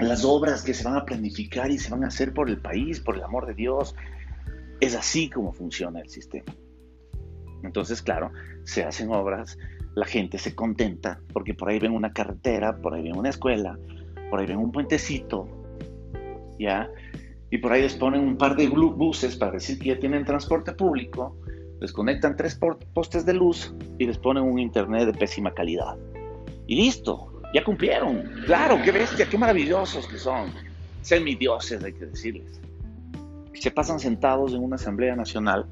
las obras que se van a planificar y se van a hacer por el país, por el amor de Dios. Es así como funciona el sistema. Entonces, claro, se hacen obras la gente se contenta porque por ahí ven una carretera, por ahí ven una escuela, por ahí ven un puentecito, ¿ya? Y por ahí les ponen un par de buses para decir que ya tienen transporte público, les conectan tres postes de luz y les ponen un internet de pésima calidad. Y listo, ya cumplieron. Claro, qué bestia, qué maravillosos que son. Semidioses, hay que decirles. Se pasan sentados en una asamblea nacional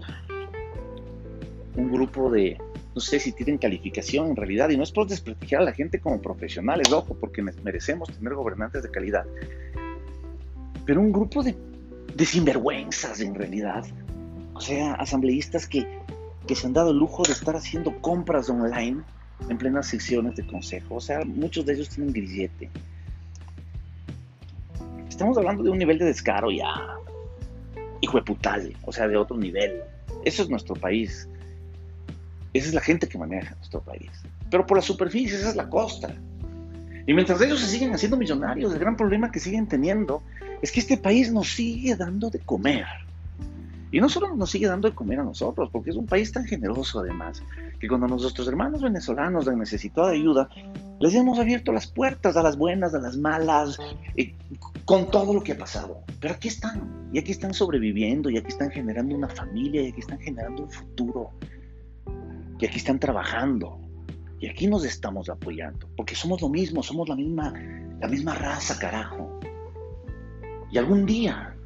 un grupo de no sé si tienen calificación en realidad, y no es por desprestigiar a la gente como profesionales, ojo, porque merecemos tener gobernantes de calidad, pero un grupo de, de sinvergüenzas en realidad, o sea, asambleístas que, que se han dado el lujo de estar haciendo compras online en plenas secciones de consejo, o sea, muchos de ellos tienen grillete. Estamos hablando de un nivel de descaro ya, hijo de putal, o sea, de otro nivel. Eso es nuestro país. Esa es la gente que maneja nuestro país. Pero por la superficie, esa es la costa. Y mientras ellos se siguen haciendo millonarios, el gran problema que siguen teniendo es que este país nos sigue dando de comer. Y no solo nos sigue dando de comer a nosotros, porque es un país tan generoso además, que cuando nuestros hermanos venezolanos han necesitado ayuda, les hemos abierto las puertas a las buenas, a las malas, eh, con todo lo que ha pasado. Pero aquí están, y aquí están sobreviviendo, y aquí están generando una familia, y aquí están generando un futuro y aquí están trabajando y aquí nos estamos apoyando, porque somos lo mismo, somos la misma, la misma raza, carajo. Y algún día,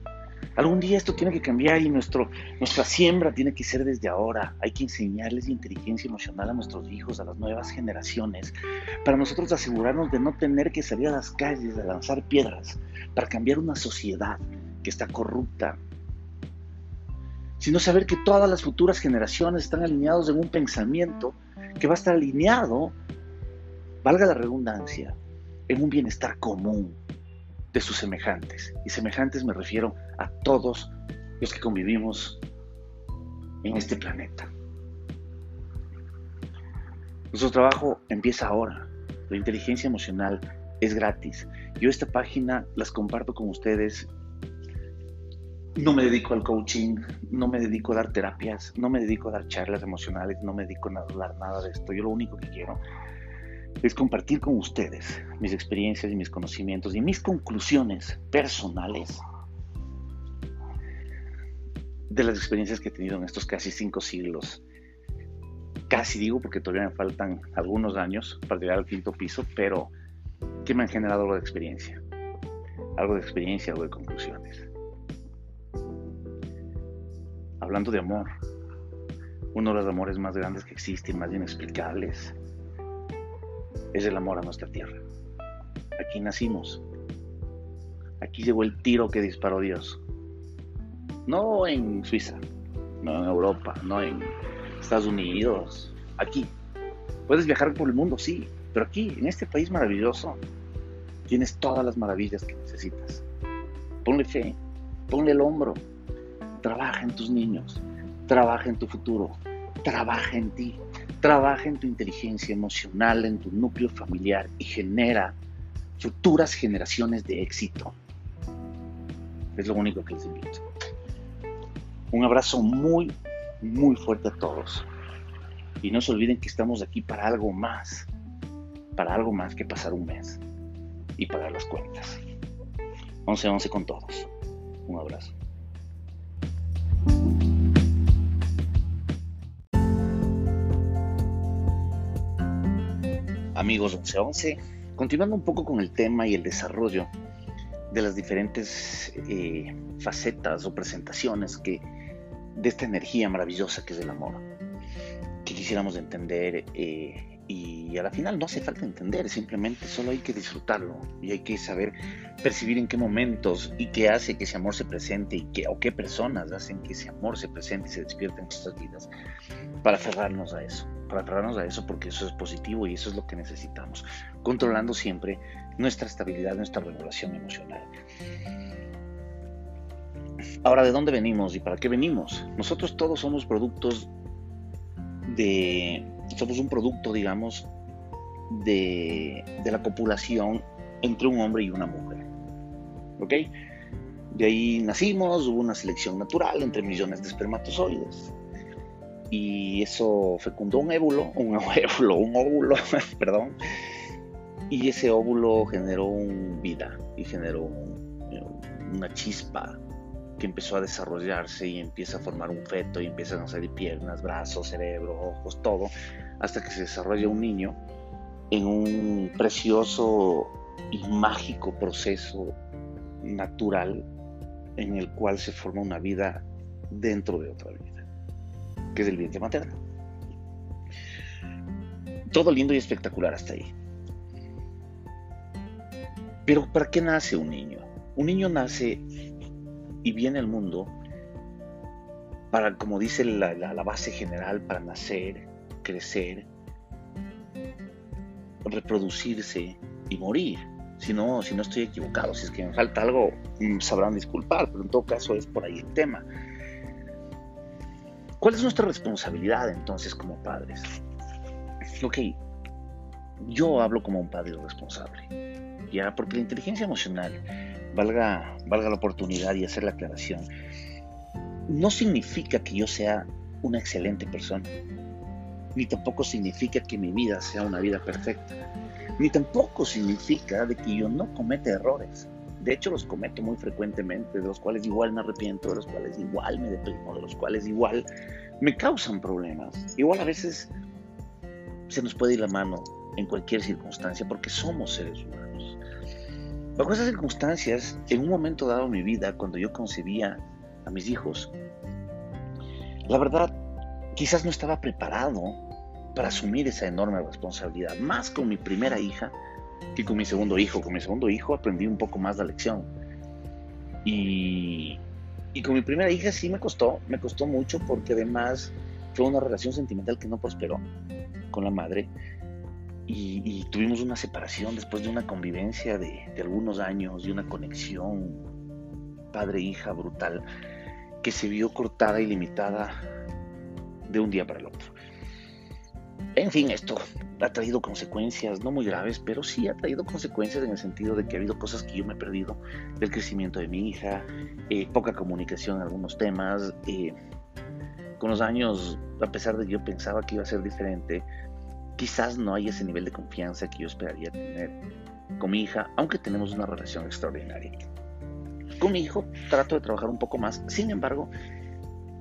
algún día esto tiene que cambiar y nuestro, nuestra siembra tiene que ser desde ahora. Hay que enseñarles inteligencia emocional a nuestros hijos, a las nuevas generaciones, para nosotros asegurarnos de no tener que salir a las calles a lanzar piedras, para cambiar una sociedad que está corrupta, sino saber que todas las futuras generaciones están alineados en un pensamiento que va a estar alineado, valga la redundancia, en un bienestar común de sus semejantes. Y semejantes me refiero a todos los que convivimos en este planeta. Nuestro trabajo empieza ahora. La inteligencia emocional es gratis. Yo esta página las comparto con ustedes no me dedico al coaching, no me dedico a dar terapias, no me dedico a dar charlas emocionales, no me dedico a hablar nada de esto. Yo lo único que quiero es compartir con ustedes mis experiencias y mis conocimientos y mis conclusiones personales de las experiencias que he tenido en estos casi cinco siglos. Casi digo porque todavía me faltan algunos años para llegar al quinto piso, pero que me han generado algo de experiencia. Algo de experiencia, algo de conclusiones hablando de amor, uno de los amores más grandes que existen, más inexplicables, es el amor a nuestra tierra. Aquí nacimos. Aquí llegó el tiro que disparó Dios. No en Suiza, no en Europa, no en Estados Unidos. Aquí. Puedes viajar por el mundo, sí, pero aquí, en este país maravilloso, tienes todas las maravillas que necesitas. Ponle fe, ponle el hombro, Trabaja en tus niños, trabaja en tu futuro, trabaja en ti, trabaja en tu inteligencia emocional, en tu núcleo familiar y genera futuras generaciones de éxito. Es lo único que les invito. Un abrazo muy, muy fuerte a todos. Y no se olviden que estamos aquí para algo más, para algo más que pasar un mes y pagar las cuentas. 11-11 con todos. Un abrazo. Amigos 1111, continuando un poco con el tema y el desarrollo de las diferentes eh, facetas o presentaciones que, de esta energía maravillosa que es el amor, que quisiéramos entender eh, y a la final no hace falta entender, simplemente solo hay que disfrutarlo y hay que saber percibir en qué momentos y qué hace que ese amor se presente y qué, o qué personas hacen que ese amor se presente y se despierte en nuestras vidas para aferrarnos a eso, para aferrarnos a eso porque eso es positivo y eso es lo que necesitamos, controlando siempre nuestra estabilidad, nuestra regulación emocional. Ahora, ¿de dónde venimos y para qué venimos? Nosotros todos somos productos de somos un producto, digamos, de, la copulación entre un hombre y una mujer. ¿Ok? De ahí nacimos, hubo una selección natural entre millones de espermatozoides. y eso fecundó un évulo, un óvulo, un óvulo, perdón, y ese óvulo generó vida y generó una chispa que empezó a desarrollarse y empieza a formar un feto y empiezan a salir piernas, brazos, cerebro, ojos, todo, hasta que se desarrolla un niño en un precioso y mágico proceso natural en el cual se forma una vida dentro de otra vida, que es el vientre materno. Todo lindo y espectacular hasta ahí. Pero ¿para qué nace un niño? Un niño nace y viene al mundo para, como dice la, la base general, para nacer, crecer, reproducirse y morir. Si no, si no estoy equivocado, si es que me falta algo, mm, sabrán disculpar, pero en todo caso es por ahí el tema. ¿Cuál es nuestra responsabilidad entonces como padres? Ok, yo hablo como un padre responsable, ya, porque la inteligencia emocional, valga, valga la oportunidad y hacer la aclaración, no significa que yo sea una excelente persona, ni tampoco significa que mi vida sea una vida perfecta ni tampoco significa de que yo no cometa errores. De hecho, los cometo muy frecuentemente, de los cuales igual me arrepiento, de los cuales igual me deprimo, de los cuales igual me causan problemas. Igual a veces se nos puede ir la mano en cualquier circunstancia porque somos seres humanos. Bajo esas circunstancias, en un momento dado en mi vida, cuando yo concebía a mis hijos, la verdad, quizás no estaba preparado para asumir esa enorme responsabilidad, más con mi primera hija que con mi segundo hijo. Con mi segundo hijo aprendí un poco más la lección. Y, y con mi primera hija sí me costó, me costó mucho porque además fue una relación sentimental que no prosperó con la madre. Y, tuvimos una separación después de una convivencia de, de algunos años, de una conexión padre-hija brutal que se vio cortada y limitada de un día para el otro. En fin, esto ha traído consecuencias, no muy graves, pero sí ha traído consecuencias en el sentido de que ha habido cosas que yo me he perdido del crecimiento de mi hija, eh, poca comunicación en algunos temas. Eh, con los años, a pesar de que yo pensaba que iba a ser diferente, quizás no hay ese nivel de confianza que yo esperaría tener con mi hija, aunque tenemos una relación extraordinaria. Con mi hijo trato de trabajar un poco más, sin embargo,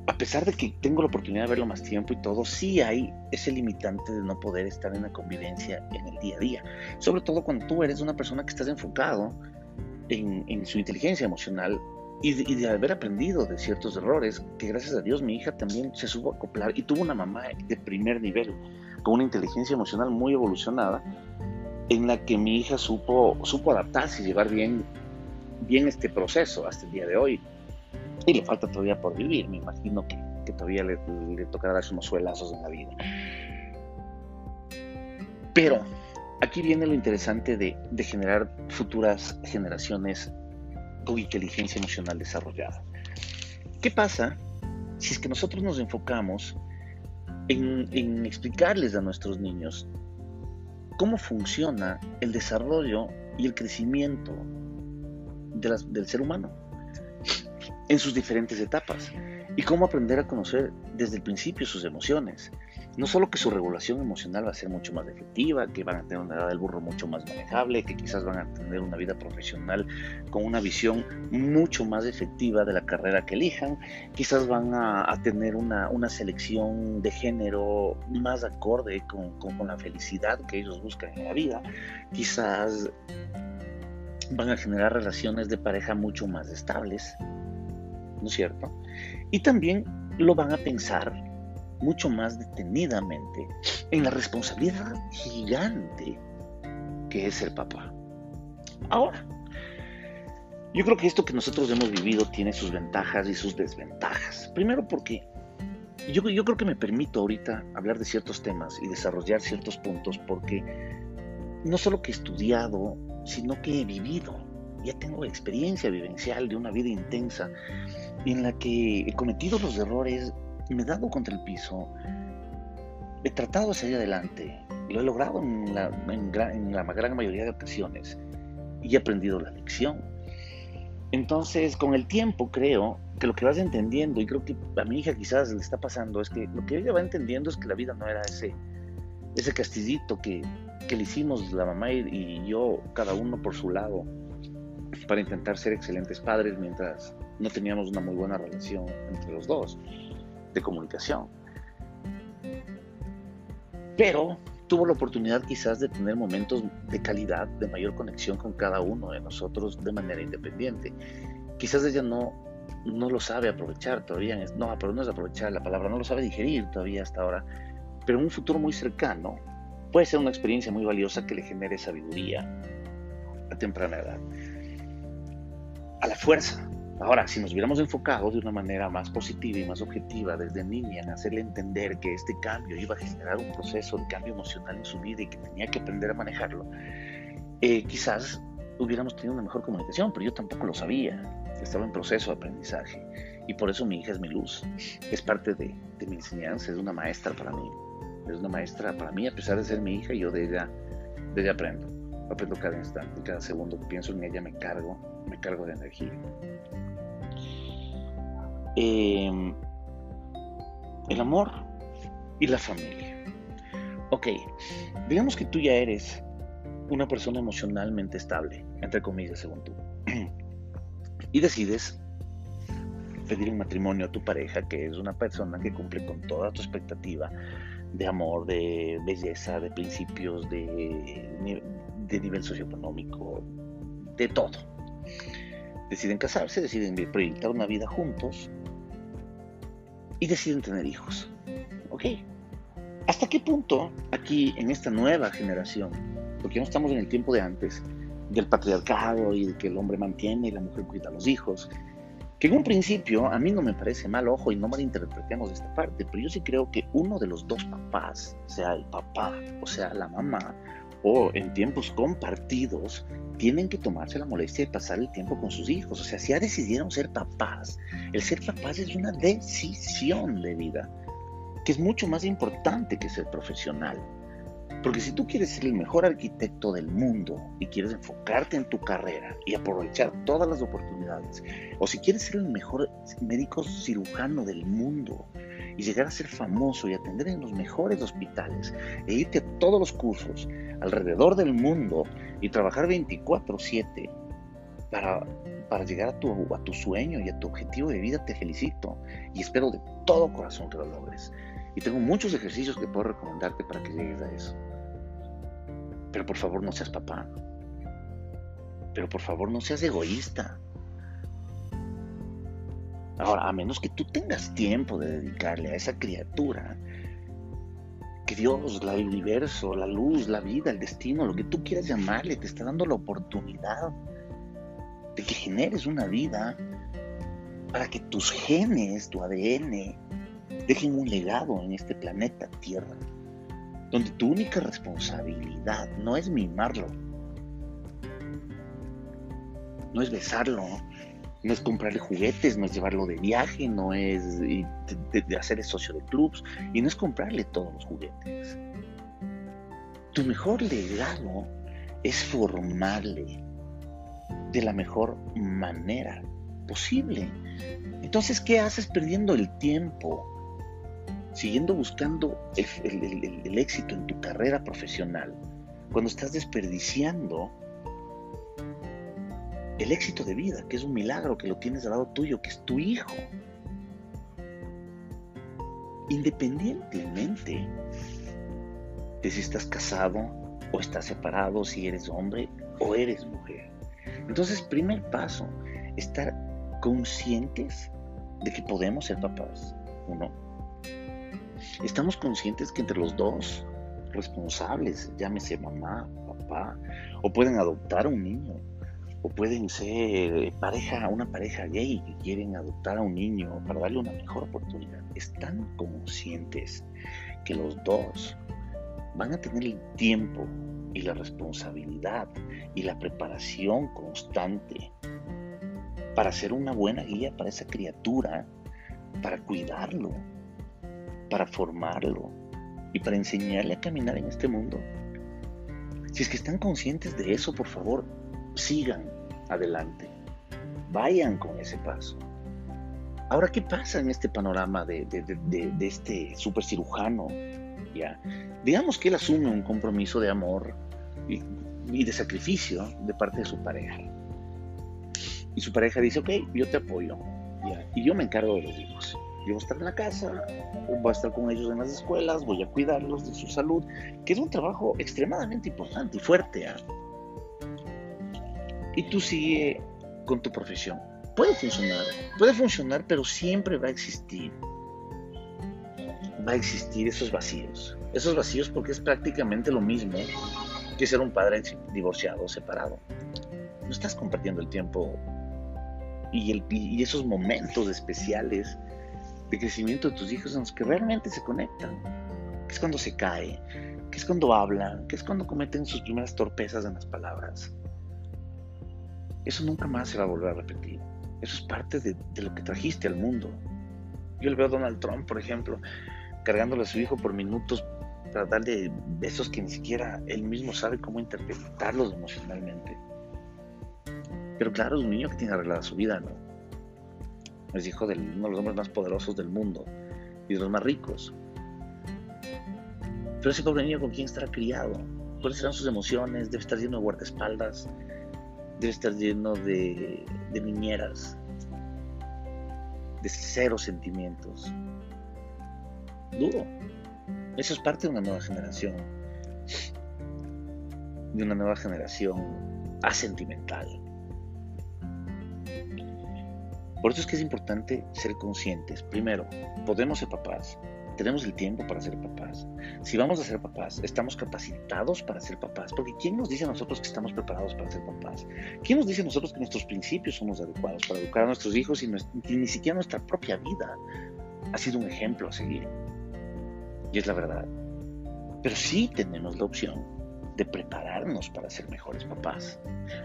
a pesar de que tengo la oportunidad de verlo más tiempo y todo, sí hay ese limitante de no poder estar en la convivencia en el día a día. Sobre todo cuando tú eres una persona que estás enfocado en, su inteligencia emocional y de, haber aprendido de ciertos errores, que gracias a Dios mi hija también se supo acoplar y tuvo una mamá de primer nivel, con una inteligencia emocional muy evolucionada, en la que mi hija supo, supo adaptarse y llevar bien, bien este proceso hasta el día de hoy y le falta todavía por vivir. Me imagino que, todavía le, tocará darse unos suelazos en la vida. Pero aquí viene lo interesante de, de generar futuras generaciones con inteligencia emocional desarrollada. ¿Qué pasa si es que nosotros nos enfocamos en, explicarles a nuestros niños cómo funciona el desarrollo y el crecimiento del ser humano? en sus diferentes etapas y cómo aprender a conocer desde el principio sus emociones. No solo que su regulación emocional va a ser mucho más efectiva, que van a tener una edad del burro mucho más manejable, que quizás van a tener una vida profesional con una visión mucho más efectiva de la carrera que elijan, quizás van a, tener una, selección de género más acorde con, con la felicidad que ellos buscan en la vida, quizás van a generar relaciones de pareja mucho más estables, ¿no es cierto? Y también lo van a pensar mucho más detenidamente en la responsabilidad gigante que es el papá. Ahora, yo creo que esto que nosotros hemos vivido tiene sus ventajas y sus desventajas. Primero porque yo, yo creo que me permito ahorita hablar de ciertos temas y desarrollar ciertos puntos porque no solo que he estudiado, sino que he vivido. Ya tengo experiencia vivencial de una vida intensa en la que he cometido los errores, me he dado contra el piso, he tratado de salir adelante, lo he logrado en la, en, gran, mayoría de ocasiones y he aprendido la lección. Entonces, con el tiempo creo que lo que vas entendiendo, y creo que a mi hija quizás le está pasando, es que lo que ella va entendiendo es que la vida no era ese, ese castillito que, que le hicimos la mamá y, yo, cada uno por su lado, para intentar ser excelentes padres mientras no teníamos una muy buena relación entre los dos de comunicación. Pero tuvo la oportunidad quizás de tener momentos de calidad, de mayor conexión con cada uno de nosotros de manera independiente. Quizás ella no, no lo sabe aprovechar todavía, no, pero no es aprovechar la palabra, no lo sabe digerir todavía hasta ahora, pero en un futuro muy cercano puede ser una experiencia muy valiosa que le genere sabiduría a temprana edad. A la fuerza, Ahora, si nos hubiéramos enfocado de una manera más positiva y más objetiva desde niña en hacerle entender que este cambio iba a generar un proceso de cambio emocional en su vida y que tenía que aprender a manejarlo, eh, quizás hubiéramos tenido una mejor comunicación, pero yo tampoco lo sabía. Estaba en proceso de aprendizaje y por eso mi hija es mi luz. Es parte de, mi enseñanza, es una maestra para mí. Es una maestra para mí, a pesar de ser mi hija, yo de ella, de ella aprendo. Aprendo cada instante, cada segundo que pienso en ella me cargo, me cargo de energía. Em, el amor y la familia. Ok, digamos que tú ya eres una persona emocionalmente estable, entre comillas, según tú, y decides pedir un matrimonio a tu pareja, que es una persona que cumple con toda tu expectativa de amor, de belleza, de principios, de, de nivel socioeconómico, de todo. Deciden casarse, deciden proyectar una vida juntos y deciden tener hijos. ¿Ok? ¿Hasta qué punto aquí en esta nueva generación, porque no estamos en el tiempo de antes, del patriarcado y de que el hombre mantiene y la mujer cuida a los hijos, que en un principio a mí no me parece mal, ojo, y no malinterpretemos esta parte, pero yo sí creo que uno de los dos papás, sea el papá o sea la mamá, o en tiempos compartidos, tienen que tomarse la molestia de pasar el tiempo con sus hijos. O sea, si ya decidieron ser papás, el ser papás es una decisión de vida, que es mucho más importante que ser profesional. Porque si tú quieres ser el mejor arquitecto del mundo y quieres enfocarte en tu carrera y aprovechar todas las oportunidades, o si quieres ser el mejor médico cirujano del mundo y llegar a ser famoso y atender en los mejores hospitales e irte a todos los cursos alrededor del mundo y trabajar 24/7 para, para llegar a tu, a tu sueño y a tu objetivo de vida, te felicito y espero de todo corazón que lo logres. Y tengo muchos ejercicios que puedo recomendarte para que llegues a eso. Pero por favor no seas papá. Pero por favor no seas egoísta. Ahora, a menos que tú tengas tiempo de dedicarle a esa criatura, que Dios, el universo, la luz, la vida, el destino, lo que tú quieras llamarle, te está dando la oportunidad de que generes una vida para que tus genes, tu ADN, dejen un legado en este planeta Tierra, donde tu única responsabilidad no es mimarlo, no es besarlo, no es comprarle juguetes, no es llevarlo de viaje, no es hacer el socio de clubs y no es comprarle todos los juguetes. Tu mejor legado es formarle de la mejor manera posible. Entonces, ¿qué haces perdiendo el tiempo? Siguiendo buscando el éxito en tu carrera profesional, cuando estás desperdiciando el éxito de vida, que es un milagro que lo tienes al lado tuyo, que es tu hijo. Independientemente de si estás casado o estás separado, si eres hombre o eres mujer. Entonces, primer paso, estar conscientes de que podemos ser papás. Uno, estamos conscientes que entre los dos responsables, llámese mamá, papá, o pueden adoptar un niño, o pueden ser pareja, una pareja gay que quieren adoptar a un niño para darle una mejor oportunidad. Están conscientes que los dos van a tener el tiempo y la responsabilidad y la preparación constante para ser una buena guía para esa criatura, para cuidarlo, para formarlo y para enseñarle a caminar en este mundo. Si es que están conscientes de eso, por favor, sigan adelante. vayan con ese paso. Ahora, ¿qué pasa en este panorama de, este super cirujano? ¿ya? Digamos que él asume un compromiso de amor y, de sacrificio de parte de su pareja. Y su pareja dice, ok, yo te apoyo. Y yo me encargo de los hijos. Yo voy a estar en la casa, voy a estar con ellos en las escuelas, voy a cuidarlos de su salud, que es un trabajo extremadamente importante y fuerte. ¿ah? Y tú sigue con tu profesión. Puede funcionar, puede funcionar, pero siempre va a existir. Va a existir esos vacíos. Esos vacíos porque es prácticamente lo mismo que ser un padre divorciado separado. No estás compartiendo el tiempo y, y esos momentos especiales de crecimiento de tus hijos en los que realmente se conectan. Que es cuando se cae, que es cuando hablan, que es cuando cometen sus primeras torpezas en las palabras. Eso nunca más se va a volver a repetir. Eso es parte de, lo que trajiste al mundo. Yo le veo a Donald Trump, por ejemplo, cargándole a su hijo por minutos para darle besos que ni siquiera él mismo sabe cómo interpretarlos emocionalmente. Pero claro, es un niño que tiene arreglada su vida, ¿no? Es hijo de uno de los hombres más poderosos del mundo y de los más ricos. Pero ese pobre niño con quién estará criado, cuáles serán sus emociones, debe estar lleno de guardaespaldas, debe estar lleno de, de niñeras, de cero sentimientos. Duro. Eso es parte de una nueva generación. De una nueva generación asentimental. Por eso es que es importante ser conscientes. Primero, podemos ser papás, tenemos el tiempo para ser papás. Si vamos a ser papás, estamos capacitados para ser papás. Porque ¿quién nos dice a nosotros que estamos preparados para ser papás? ¿Quién nos dice a nosotros que nuestros principios son los adecuados para educar a nuestros hijos y, ni siquiera nuestra propia vida ha sido un ejemplo a seguir? Y es la verdad. Pero sí tenemos la opción de prepararnos para ser mejores papás.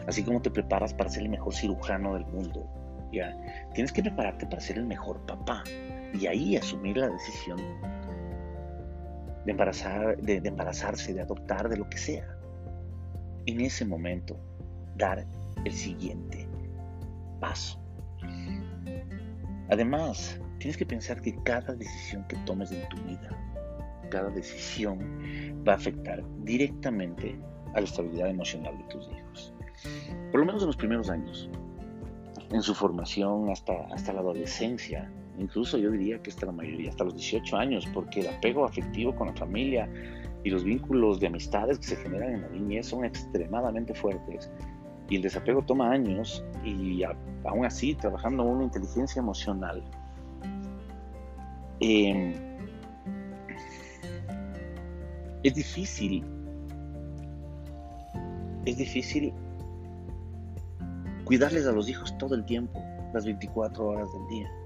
Así como te preparas para ser el mejor cirujano del mundo ¿ya? Tienes que prepararte para ser el mejor papá y ahí asumir la decisión de, embarazar, de, embarazarse, de adoptar, de lo que sea. En ese momento, dar el siguiente paso. Además, tienes que pensar que cada decisión que tomes en tu vida, cada decisión va a afectar directamente a la estabilidad emocional de tus hijos. Por lo menos en los primeros años en su formación hasta, hasta la adolescencia, incluso yo diría que hasta la mayoría, hasta los 18 años, porque el apego afectivo con la familia y los vínculos de amistades que se generan en la niñez son extremadamente fuertes. Y el desapego toma años y aún así trabajando una inteligencia emocional. Em, es difícil, es difícil cuidarles a los hijos todo el tiempo, las 24 horas del día.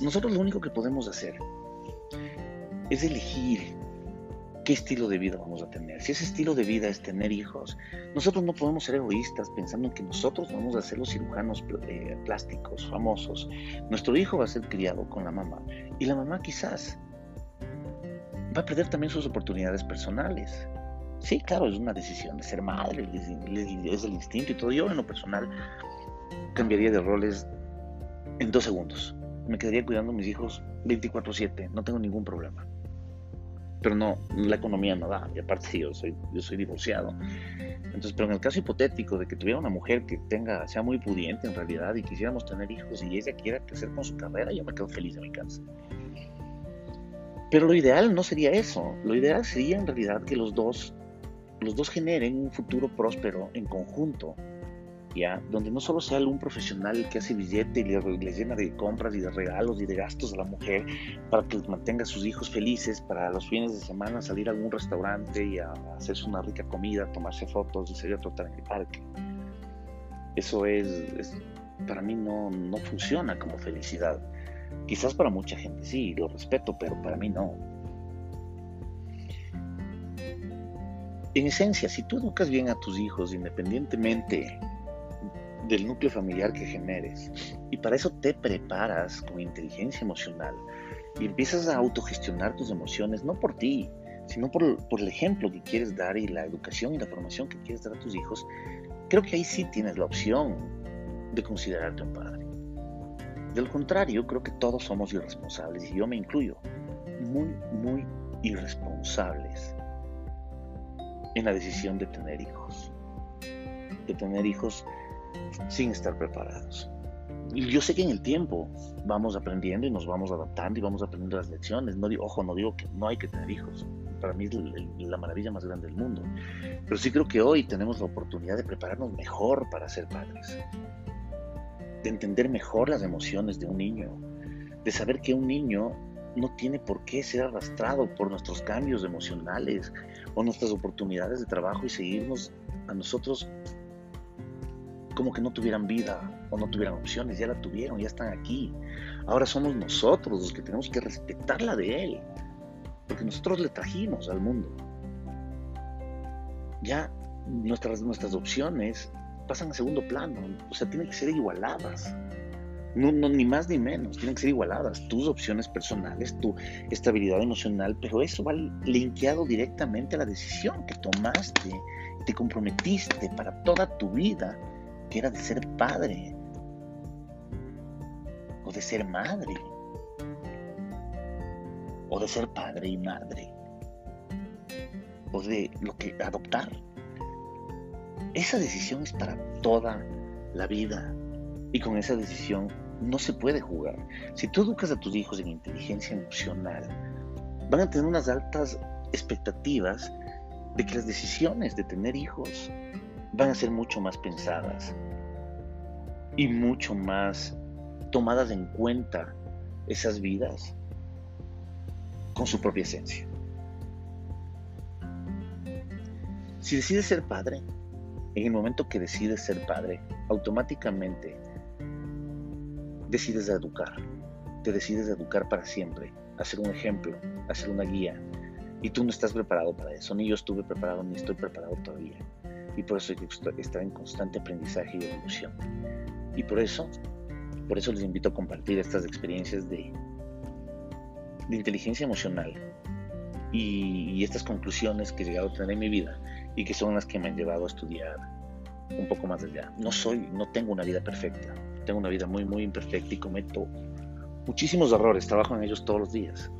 Nosotros lo único que podemos hacer es elegir qué estilo de vida vamos a tener. Si ese estilo de vida es tener hijos, nosotros no podemos ser egoístas pensando en que nosotros vamos a ser los cirujanos eh, plásticos famosos. Nuestro hijo va a ser criado con la mamá y la mamá quizás va a perder también sus oportunidades personales. Sí, claro, es una decisión de ser madre, es el instinto y todo. Yo en lo personal cambiaría de roles en dos segundos. Me quedaría cuidando a mis hijos 24/7, no tengo ningún problema. Pero no, la economía no da, y aparte yo soy, yo soy divorciado. Entonces, pero en el caso hipotético de que tuviera una mujer que tenga, sea muy pudiente en realidad y quisiéramos tener hijos y ella quiera crecer con su carrera, yo me quedo feliz en mi casa. Pero lo ideal no sería eso. Lo ideal sería en realidad que los dos los dos generen un futuro próspero en conjunto, ¿ya? Donde no solo sea un profesional que hace billete y le, llena de compras y de regalos y de gastos a la mujer para que mantenga a sus hijos felices, para los fines de semana salir a algún restaurante y a, hacerse una rica comida, tomarse fotos y salir a trotar en el parque. Eso es, para mí no, no funciona como felicidad. Quizás para mucha gente sí, lo respeto, pero para mí no. en esencia, si tú educas bien a tus hijos, independientemente del núcleo familiar que generes, y para eso te preparas con inteligencia emocional y empiezas a autogestionar tus emociones, no por ti, sino por, por el ejemplo que quieres dar y la educación y la formación que quieres dar a tus hijos, creo que ahí sí tienes la opción de considerarte un padre. De lo contrario, creo que todos somos irresponsables y yo me incluyo. Muy, muy irresponsables en la decisión de tener hijos. De tener hijos sin estar preparados. Y yo sé que en el tiempo vamos aprendiendo y nos vamos adaptando y vamos aprendiendo las lecciones. No digo, ojo, no digo que no hay que tener hijos. Para mí es la maravilla más grande del mundo. Pero sí creo que hoy tenemos la oportunidad de prepararnos mejor para ser padres de entender mejor las emociones de un niño, de saber que un niño no tiene por qué ser arrastrado por nuestros cambios emocionales o nuestras oportunidades de trabajo y seguirnos a nosotros como que no tuvieran vida o no tuvieran opciones, ya la tuvieron, ya están aquí. Ahora somos nosotros los que tenemos que respetarla de él, porque nosotros le trajimos al mundo. Ya nuestras, nuestras opciones pasan a segundo plano. O sea, tienen que ser igualadas. No, ni más ni menos, tienen que ser igualadas. Tus opciones personales, tu estabilidad emocional, pero eso va linkeado directamente a la decisión que tomaste te comprometiste para toda tu vida, que era de ser padre o de ser madre o de ser padre y madre o de lo que adoptar. Esa decisión es para toda la vida y con esa decisión no se puede jugar. Si tú educas a tus hijos en inteligencia emocional, van a tener unas altas expectativas de que las decisiones de tener hijos van a ser mucho más pensadas y mucho más tomadas en cuenta esas vidas con su propia esencia. Si decides ser padre, en el momento que decides ser padre, automáticamente decides educar. Te decides educar para siempre, hacer un ejemplo, hacer una guía. Y tú no estás preparado para eso, ni yo estuve preparado, ni estoy preparado todavía. Y por eso estar en constante aprendizaje y evolución. Y por eso, por eso les invito a compartir estas experiencias de, de inteligencia emocional y, estas conclusiones que he llegado a tener en mi vida y que son las que me han llevado a estudiar un poco más allá. No soy, no tengo una vida perfecta, tengo una vida muy, muy imperfecta y cometo muchísimos errores, trabajo en ellos todos los días.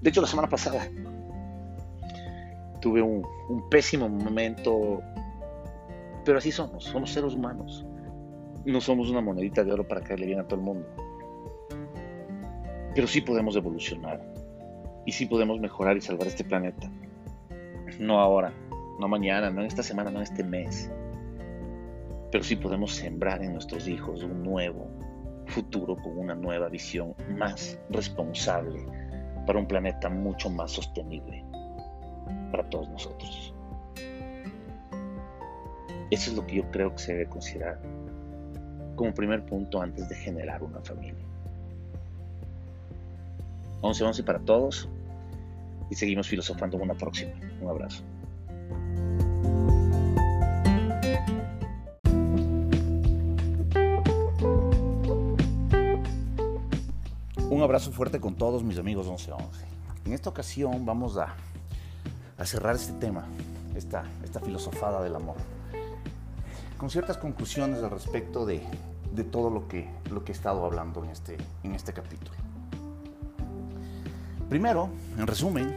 De hecho, la semana pasada tuve un pésimo momento, pero así somos, somos seres humanos. No somos una monedita de oro para caerle bien a todo el mundo. Pero sí podemos evolucionar y sí podemos mejorar y salvar este planeta. No ahora, no mañana, no en esta semana, no en este mes. Pero sí podemos sembrar en nuestros hijos un nuevo futuro con una nueva visión más responsable para un planeta mucho más sostenible para todos nosotros. Eso es lo que yo creo que se debe considerar como primer punto antes de generar una familia. 11-11 para todos y seguimos filosofando una próxima. Un abrazo. Un abrazo fuerte con todos mis amigos 1111. En esta ocasión vamos a, cerrar este tema, esta filosofada del amor, con ciertas conclusiones al respecto de, todo lo que, lo que he estado hablando en este, en este capítulo. Primero, en resumen,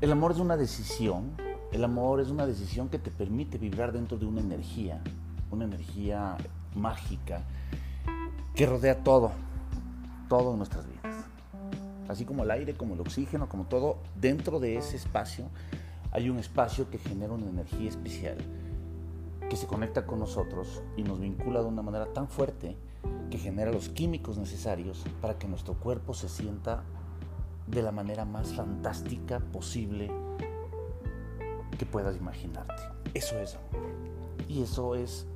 el amor es una decisión, el amor es una decisión que te permite vibrar dentro de una energía, una energía mágica que rodea todo, todo en nuestras vidas. Así como el aire, como el oxígeno, como todo, dentro de ese espacio hay un espacio que genera una energía especial que se conecta con nosotros y nos vincula de una manera tan fuerte que genera los químicos necesarios para que nuestro cuerpo se sienta de la manera más fantástica posible que puedas imaginarte. Eso es. Y eso es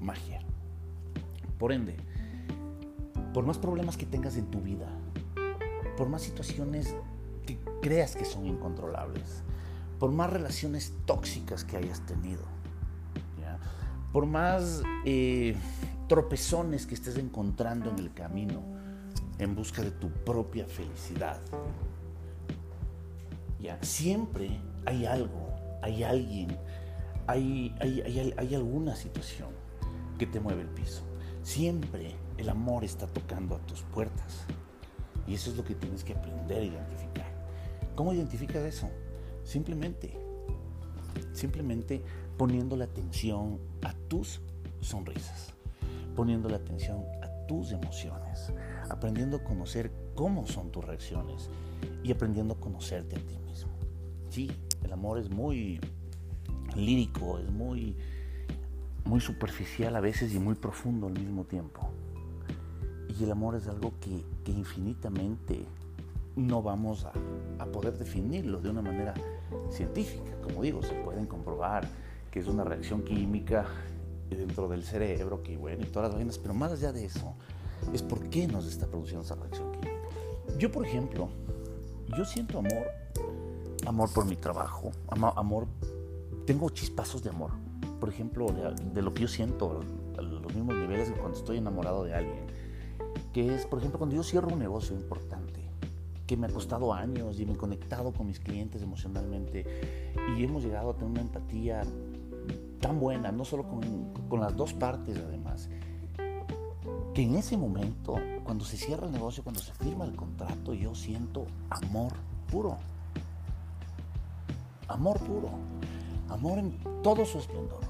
magia. Por ende, por más problemas que tengas en tu vida, por más situaciones que creas que son incontrolables, por más relaciones tóxicas que hayas tenido, por más eh, tropezones que estés encontrando en el camino en busca de tu propia felicidad, Ya, siempre hay algo, hay alguien, hay, hay, hay, hay alguna situación que te mueve el piso. Siempre el amor está tocando a tus puertas. Y eso es lo que tienes que aprender a identificar. ¿Cómo identificas eso? Simplemente, simplemente poniendo la atención a tus sonrisas, poniendo la atención a tus emociones, aprendiendo a conocer cómo son tus reacciones y aprendiendo a conocerte a ti mismo. Sí, el amor es muy lírico, es muy, muy superficial a veces y muy profundo al mismo tiempo. Y el amor es algo que, que infinitamente no vamos a, a, poder definirlo de una manera científica. Como digo, se pueden comprobar que es una reacción química dentro del cerebro, que bueno, y todas las vainas, pero más allá de eso, es por qué nos está produciendo esa reacción química. Yo, por ejemplo, yo siento amor, amor por mi trabajo, amor, tengo chispazos de amor. Por ejemplo, de, lo que yo siento a los mismos niveles de cuando estoy enamorado de alguien. Que es, por ejemplo, cuando yo cierro un negocio importante, que me ha costado años y me he conectado con mis clientes emocionalmente y hemos llegado a tener una empatía tan buena, no solo con, con las dos partes además, que en ese momento, cuando se cierra el negocio, cuando se firma el contrato, yo siento amor puro. Amor puro. Amor en todo su esplendor.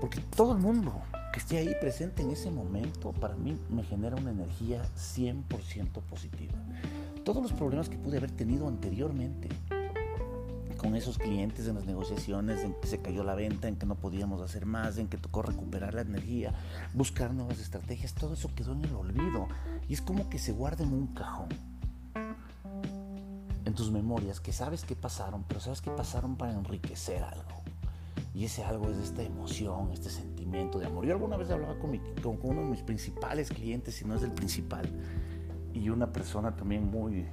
Porque todo el mundo que esté ahí presente en ese momento, para mí me genera una energía 100% positiva. Todos los problemas que pude haber tenido anteriormente, con esos clientes en las negociaciones, en que se cayó la venta, en que no podíamos hacer más, en que tocó recuperar la energía, buscar nuevas estrategias, todo eso quedó en el olvido. Y es como que se guarda en un cajón. En tus memorias, que sabes que pasaron, pero sabes que pasaron para enriquecer algo. Y ese algo es esta emoción, este sentimiento de amor. Yo alguna vez hablaba con, con uno de mis principales clientes, si no es el principal, y una persona también muy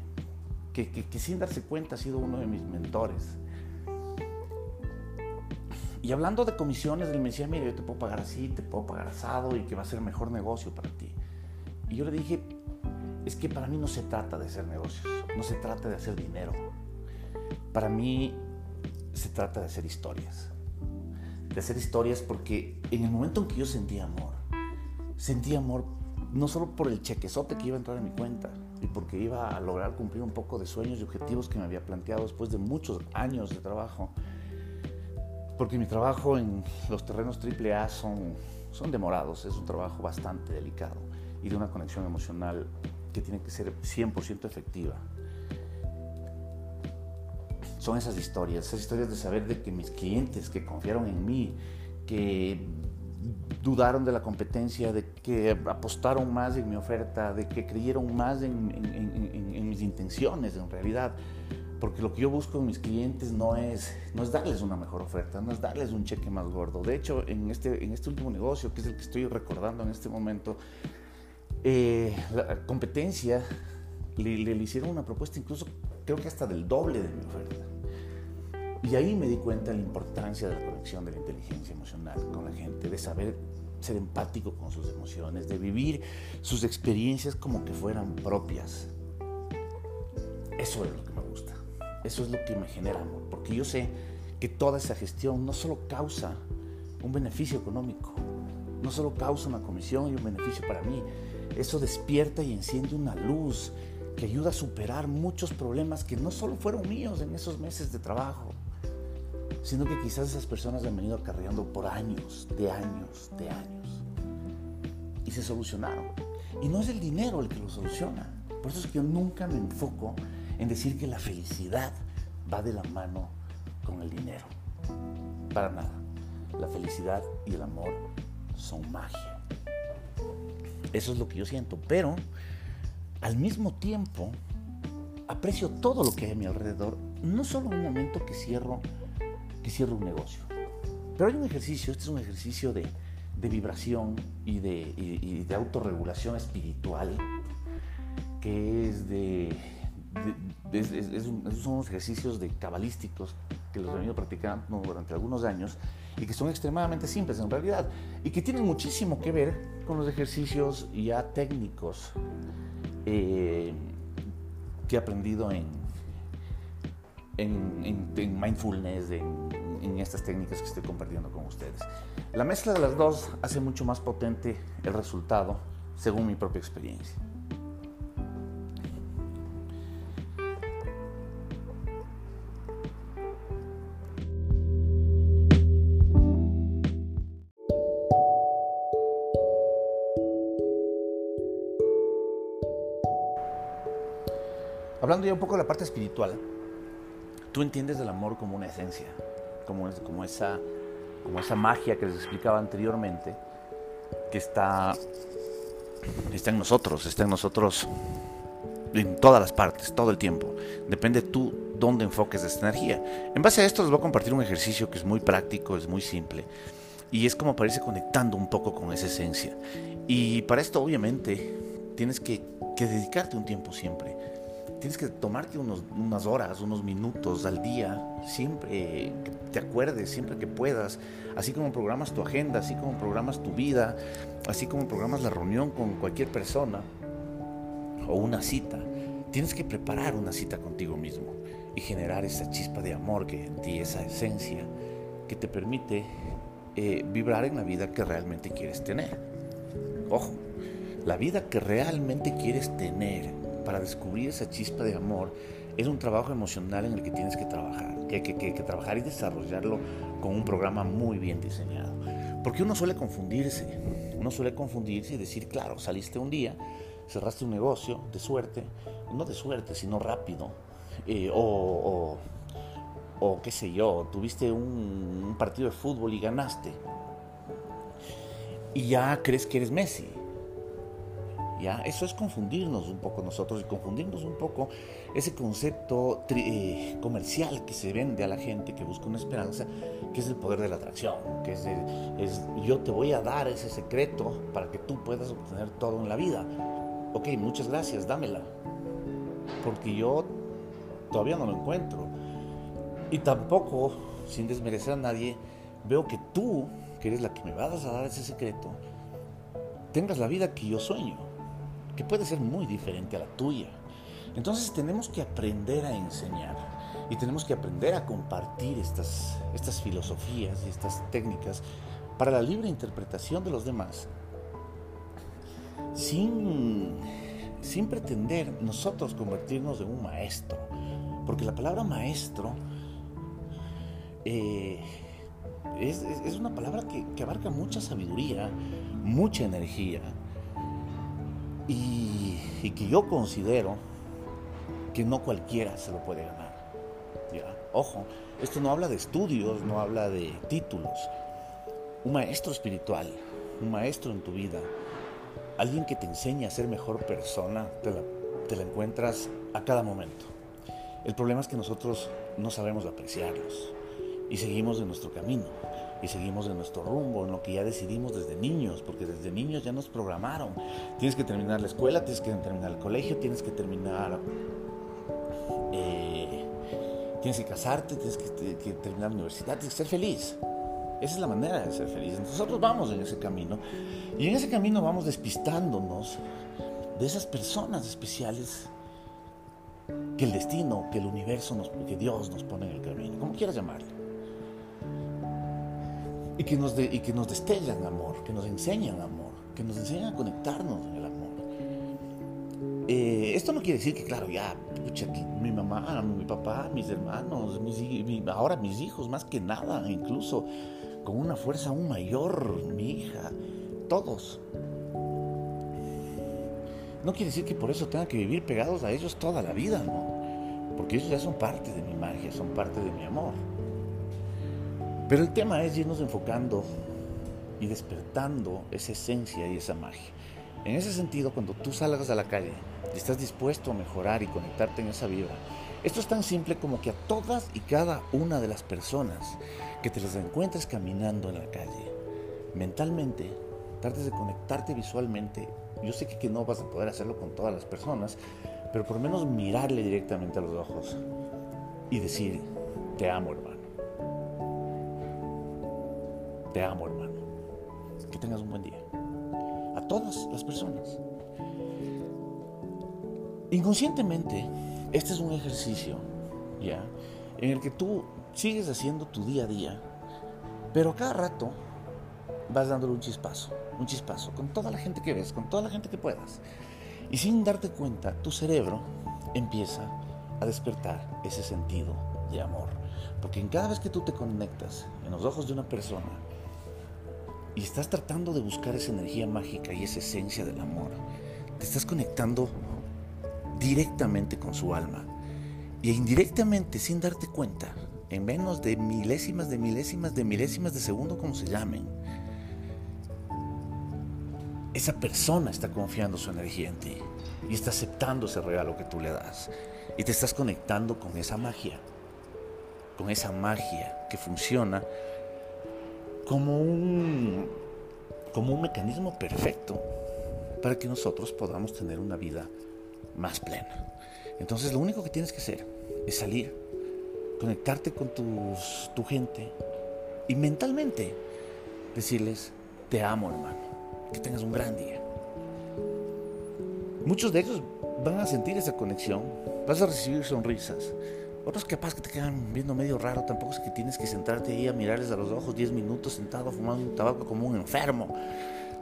que, sin darse cuenta ha sido uno de mis mentores. Y hablando de comisiones, él me decía, mira, yo te puedo pagar así, te puedo pagar asado y que va a ser mejor negocio para ti. Y yo le dije, es que para mí no se trata de hacer negocios, no se trata de hacer dinero. Para mí se trata de hacer historias. De hacer historias porque en el momento en que yo sentí amor, sentí amor no solo por el chequezote que iba a entrar en mi cuenta, y porque iba a lograr cumplir un poco de sueños y objetivos que me había planteado después de muchos años de trabajo. Porque mi trabajo en los terrenos AAA son, son demorados, es un trabajo bastante delicado y de una conexión emocional que tiene que ser 100% efectiva. Son esas historias, esas historias de saber de que mis clientes que confiaron en mí, que dudaron de la competencia, de que apostaron más en mi oferta, de que creyeron más en, mis intenciones en realidad. Porque lo que yo busco en mis clientes no es, no es darles una mejor oferta, no es darles un cheque más gordo. De hecho, en este, en este último negocio, que es el que estoy recordando en este momento, eh, la competencia le, le hicieron una propuesta incluso creo que hasta del doble de mi oferta. Y ahí me di cuenta de la importancia de la conexión de la inteligencia emocional con la gente, de saber ser empático con sus emociones, de vivir sus experiencias como que fueran propias. Eso es lo que me gusta, eso es lo que me genera amor, porque yo sé que toda esa gestión no solo causa un beneficio económico, no solo causa una comisión y un beneficio para mí, eso despierta y enciende una luz que ayuda a superar muchos problemas que no solo fueron míos en esos meses de trabajo, sino que quizás esas personas han venido acarreando por años, de años, de años. Y se solucionaron. Y no es el dinero el que lo soluciona. Por eso es que yo nunca me enfoco en decir que la felicidad va de la mano con el dinero. Para nada. La felicidad y el amor son magia. Eso es lo que yo siento. Pero al mismo tiempo aprecio todo lo que hay a mi alrededor. No solo un momento que cierro que cierre un negocio. Pero hay un ejercicio, este es un ejercicio de, de vibración y de, y, de, autorregulación espiritual, que es de, son unos ejercicios de cabalísticos que los he venido practicando durante algunos años y que son extremadamente simples en realidad y que tienen muchísimo que ver con los ejercicios ya técnicos eh, que he aprendido en, en, mindfulness, en, en estas técnicas que estoy compartiendo con ustedes. La mezcla de las dos hace mucho más potente el resultado, según mi propia experiencia. Hablando ya un poco de la parte espiritual, tú entiendes el amor como una esencia, como, como, esa, como esa magia que les explicaba anteriormente, que está, está en nosotros, está en nosotros en todas las partes, todo el tiempo. Depende tú dónde enfoques esta energía. En base a esto les voy a compartir un ejercicio que es muy práctico, es muy simple. Y es como para irse conectando un poco con esa esencia. Y para esto obviamente tienes que, que dedicarte un tiempo siempre tienes que tomarte unas horas, unos minutos al día, siempre que te acuerdes, siempre que puedas, así como programas tu agenda, así como programas tu vida, así como programas la reunión con cualquier persona o una cita. Tienes que preparar una cita contigo mismo y generar esa chispa de amor que en ti, esa esencia que te permite eh, vibrar en la vida que realmente quieres tener. Ojo, la vida que realmente quieres tener para descubrir esa chispa de amor es un trabajo emocional en el que tienes que trabajar, que hay que, trabajar y desarrollarlo con un programa muy bien diseñado. Porque uno suele confundirse, uno suele confundirse y decir, claro, saliste un día, cerraste un negocio de suerte, no de suerte, sino rápido, eh, o, o, qué sé yo, tuviste un, un partido de fútbol y ganaste, y ya crees que eres Messi eso es confundirnos un poco nosotros y confundirnos un poco ese concepto eh, comercial que se vende a la gente que busca una esperanza, que es el poder de la atracción, que es, es yo te voy a dar ese secreto para que tú puedas obtener todo en la vida. Ok, muchas gracias, dámela. Porque yo todavía no lo encuentro. Y tampoco, sin desmerecer a nadie, veo que tú, que eres la que me vas a dar ese secreto, tengas la vida que yo sueño que puede ser muy diferente a la tuya. Entonces tenemos que aprender a enseñar y tenemos que aprender a compartir estas, estas filosofías y estas técnicas para la libre interpretación de los demás, sin, sin pretender nosotros convertirnos en un maestro, porque la palabra maestro eh, es, una palabra que abarca mucha sabiduría, mucha energía, y, que yo considero que no cualquiera se lo puede ganar. Ojo, esto no habla de estudios, no habla de títulos. Un maestro espiritual, un maestro en tu vida, alguien que te enseña a ser mejor persona, te la, te la encuentras a cada momento. El problema es que nosotros no sabemos apreciarlos y seguimos en nuestro camino y seguimos en nuestro rumbo, en lo que ya decidimos desde niños, porque desde niños ya nos programaron. Tienes que terminar la escuela, tienes que terminar el colegio, tienes que terminar, eh, tienes que casarte, tienes que, terminar la universidad, tienes que ser feliz. Esa es la manera de ser feliz. Nosotros vamos en ese camino y en ese camino vamos despistándonos de esas personas especiales que el destino, que el universo, nos, que Dios nos pone en el camino, como quieras llamarlo y que nos, y que nos destellan amor, que nos enseñan amor, que nos enseñan a conectarnos en el amor. Eh, esto no quiere decir que, claro, ya, pucha, mi mamá, mi papá, mis hermanos, mis, ahora mis hijos, más que nada, incluso con una fuerza aún mayor, mi hija, todos. No quiere decir que por eso tengan que vivir pegados a ellos toda la vida, ¿no? Porque ellos ya son parte de mi magia, son parte de mi amor. Pero el tema es irnos enfocando y despertando esa esencia y esa magia. En ese sentido, cuando tú salgas a la calle y estás dispuesto a mejorar y conectarte en esa vibra, esto es tan simple como que a todas y cada una de las personas que te las encuentres caminando en la calle, mentalmente, trates de conectarte visualmente. Yo sé que, que no vas a poder hacerlo con todas las personas, pero por lo menos mirarle directamente a los ojos y decir, te amo hermano. Te amo, hermano. Que tengas un buen día. A todas las personas. Inconscientemente, este es un ejercicio, ¿ya? en el que tú sigues haciendo tu día a día, pero cada rato vas dándole un chispazo, un chispazo, con toda la gente que ves, con toda la gente que puedas. Y sin darte cuenta, tu cerebro empieza a despertar ese sentido de amor. Porque en cada vez que tú te conectas en los ojos de una persona y estás tratando de buscar esa energía mágica y esa esencia del amor, te estás conectando directamente con su alma. Y indirectamente, sin darte cuenta, en menos de milésimas de milésimas de milésimas de segundo, como se llamen, esa persona está confiando su energía en ti y está aceptando ese regalo que tú le das. Y te estás conectando con esa magia, con esa magia que funciona como un, como un mecanismo perfecto para que nosotros podamos tener una vida más plena. Entonces lo único que tienes que hacer es salir, conectarte con tus, tu gente y mentalmente decirles, te amo hermano, que tengas un gran día. Muchos de ellos van a sentir esa conexión, vas a recibir sonrisas. Otros capaz que te quedan viendo medio raro, tampoco es que tienes que sentarte ahí a mirarles a los ojos 10 minutos sentado fumando un tabaco como un enfermo.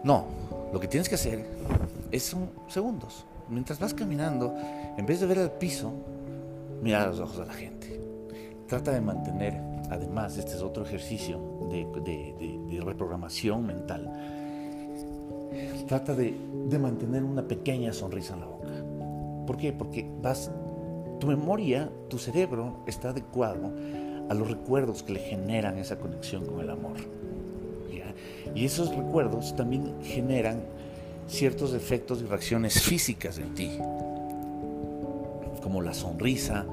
No, lo que tienes que hacer es segundos. Mientras vas caminando, en vez de ver al piso, mira a los ojos de la gente. Trata de mantener, además, este es otro ejercicio de, de reprogramación mental trata de, mantener una pequeña sonrisa en la boca. ¿Por qué? Porque vas, tu memoria, tu cerebro está adecuado a los recuerdos que le generan esa conexión con el amor. Y esos recuerdos también generan ciertos efectos y reacciones físicas en ti, como la sonrisa,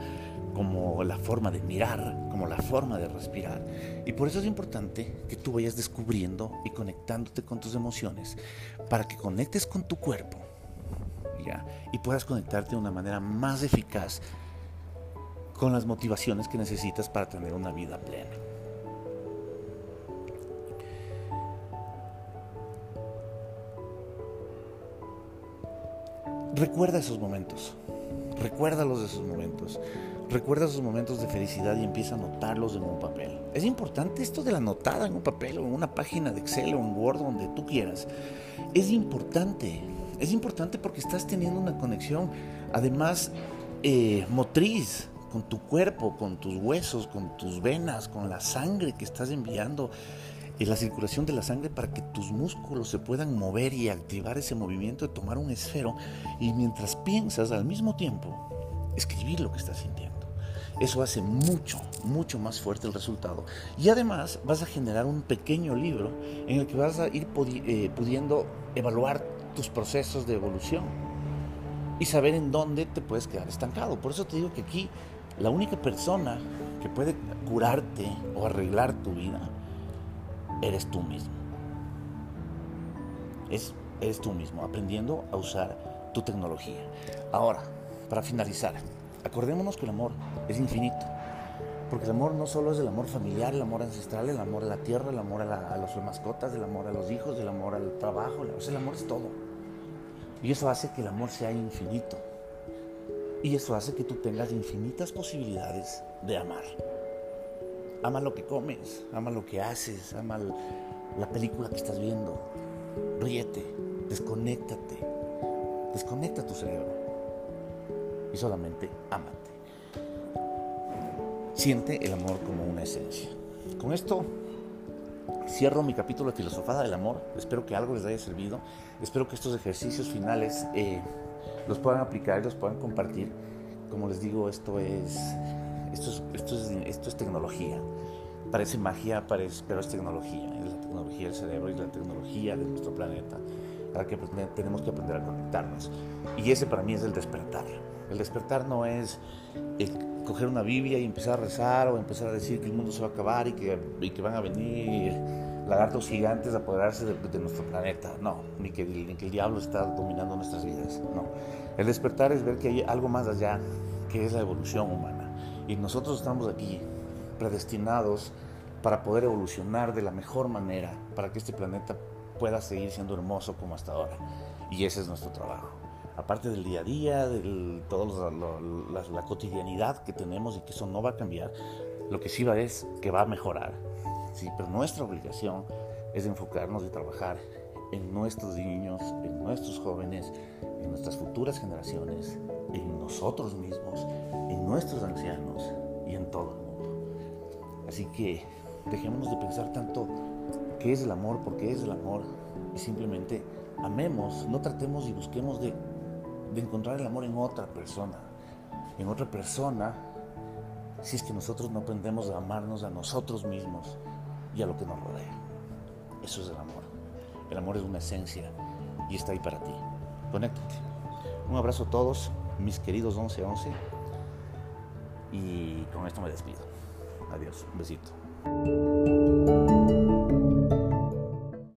como la forma de mirar, como la forma de respirar. Y por eso es importante que tú vayas descubriendo y conectándote con tus emociones para que conectes con tu cuerpo y puedas conectarte de una manera más eficaz con las motivaciones que necesitas para tener una vida plena. Recuerda esos momentos, recuérdalos de esos momentos. Recuerda esos momentos de felicidad y empieza a anotarlos en un papel. Es importante esto de la anotada en un papel o en una página de Excel o en Word, donde tú quieras. Es importante. Es importante porque estás teniendo una conexión, además, eh, motriz con tu cuerpo, con tus huesos, con tus venas, con la sangre que estás enviando, y la circulación de la sangre para que tus músculos se puedan mover y activar ese movimiento de tomar un esfero y mientras piensas al mismo tiempo escribir lo que estás sintiendo. Eso hace mucho, mucho más fuerte el resultado. Y además vas a generar un pequeño libro en el que vas a ir eh, pudiendo evaluar tus procesos de evolución y saber en dónde te puedes quedar estancado. Por eso te digo que aquí la única persona que puede curarte o arreglar tu vida eres tú mismo. Es, eres tú mismo, aprendiendo a usar tu tecnología. Ahora, para finalizar, Acordémonos que el amor es infinito. Porque el amor no solo es el amor familiar, el amor ancestral, el amor a la tierra, el amor a, las mascotas, el amor a los hijos, el amor al trabajo. el amor es todo. Y eso hace que el amor sea infinito. Y eso hace que tú tengas infinitas posibilidades de amar. Ama lo que comes, ama lo que haces, ama la película que estás viendo. Ríete, desconéctate, desconecta tu cerebro y solamente ámate. Siente el amor como una esencia. Con esto cierro mi capítulo de Filosofada del Amor. Espero que algo les haya servido. Espero que estos ejercicios finales eh, los puedan aplicar los puedan compartir. Como les digo, esto es, esto es, esto es, esto es tecnología. Parece magia, parece, pero es tecnología. Es la tecnología del cerebro y la tecnología de nuestro planeta. Para que pues, tenemos que aprender a conectarnos. Y ese para mí es el despertar. El despertar no es coger una Biblia y empezar a rezar o empezar a decir que el mundo se va a acabar y que, que van a venir lagartos gigantes a apoderarse de, nuestro planeta. No, ni que, ni que el diablo está dominando nuestras vidas. No. El despertar es ver que hay algo más allá, que es la evolución humana. Y nosotros estamos aquí predestinados para poder evolucionar de la mejor manera, para que este planeta pueda seguir siendo hermoso como hasta ahora. Y ese es nuestro trabajo. Aparte del día a día, de toda la, cotidianidad que tenemos y que eso no va a cambiar, lo que sí va es que va a mejorar. Sí, pero nuestra obligación es enfocarnos y trabajar en nuestros niños, en nuestros jóvenes, en nuestras futuras generaciones, en nosotros mismos, en nuestros ancianos y en todo el mundo. Así que dejémonos de pensar tanto qué es el amor, por qué es el amor, y simplemente amemos, no tratemos y busquemos de, de encontrar el amor en otra persona, en otra persona, si es que nosotros no aprendemos a amarnos a nosotros mismos y a lo que nos rodea. Eso es el amor. El amor es una esencia y está ahí para ti. Conéctate. Un abrazo a todos, mis queridos 1111. Y con esto me despido. Adiós. Un besito.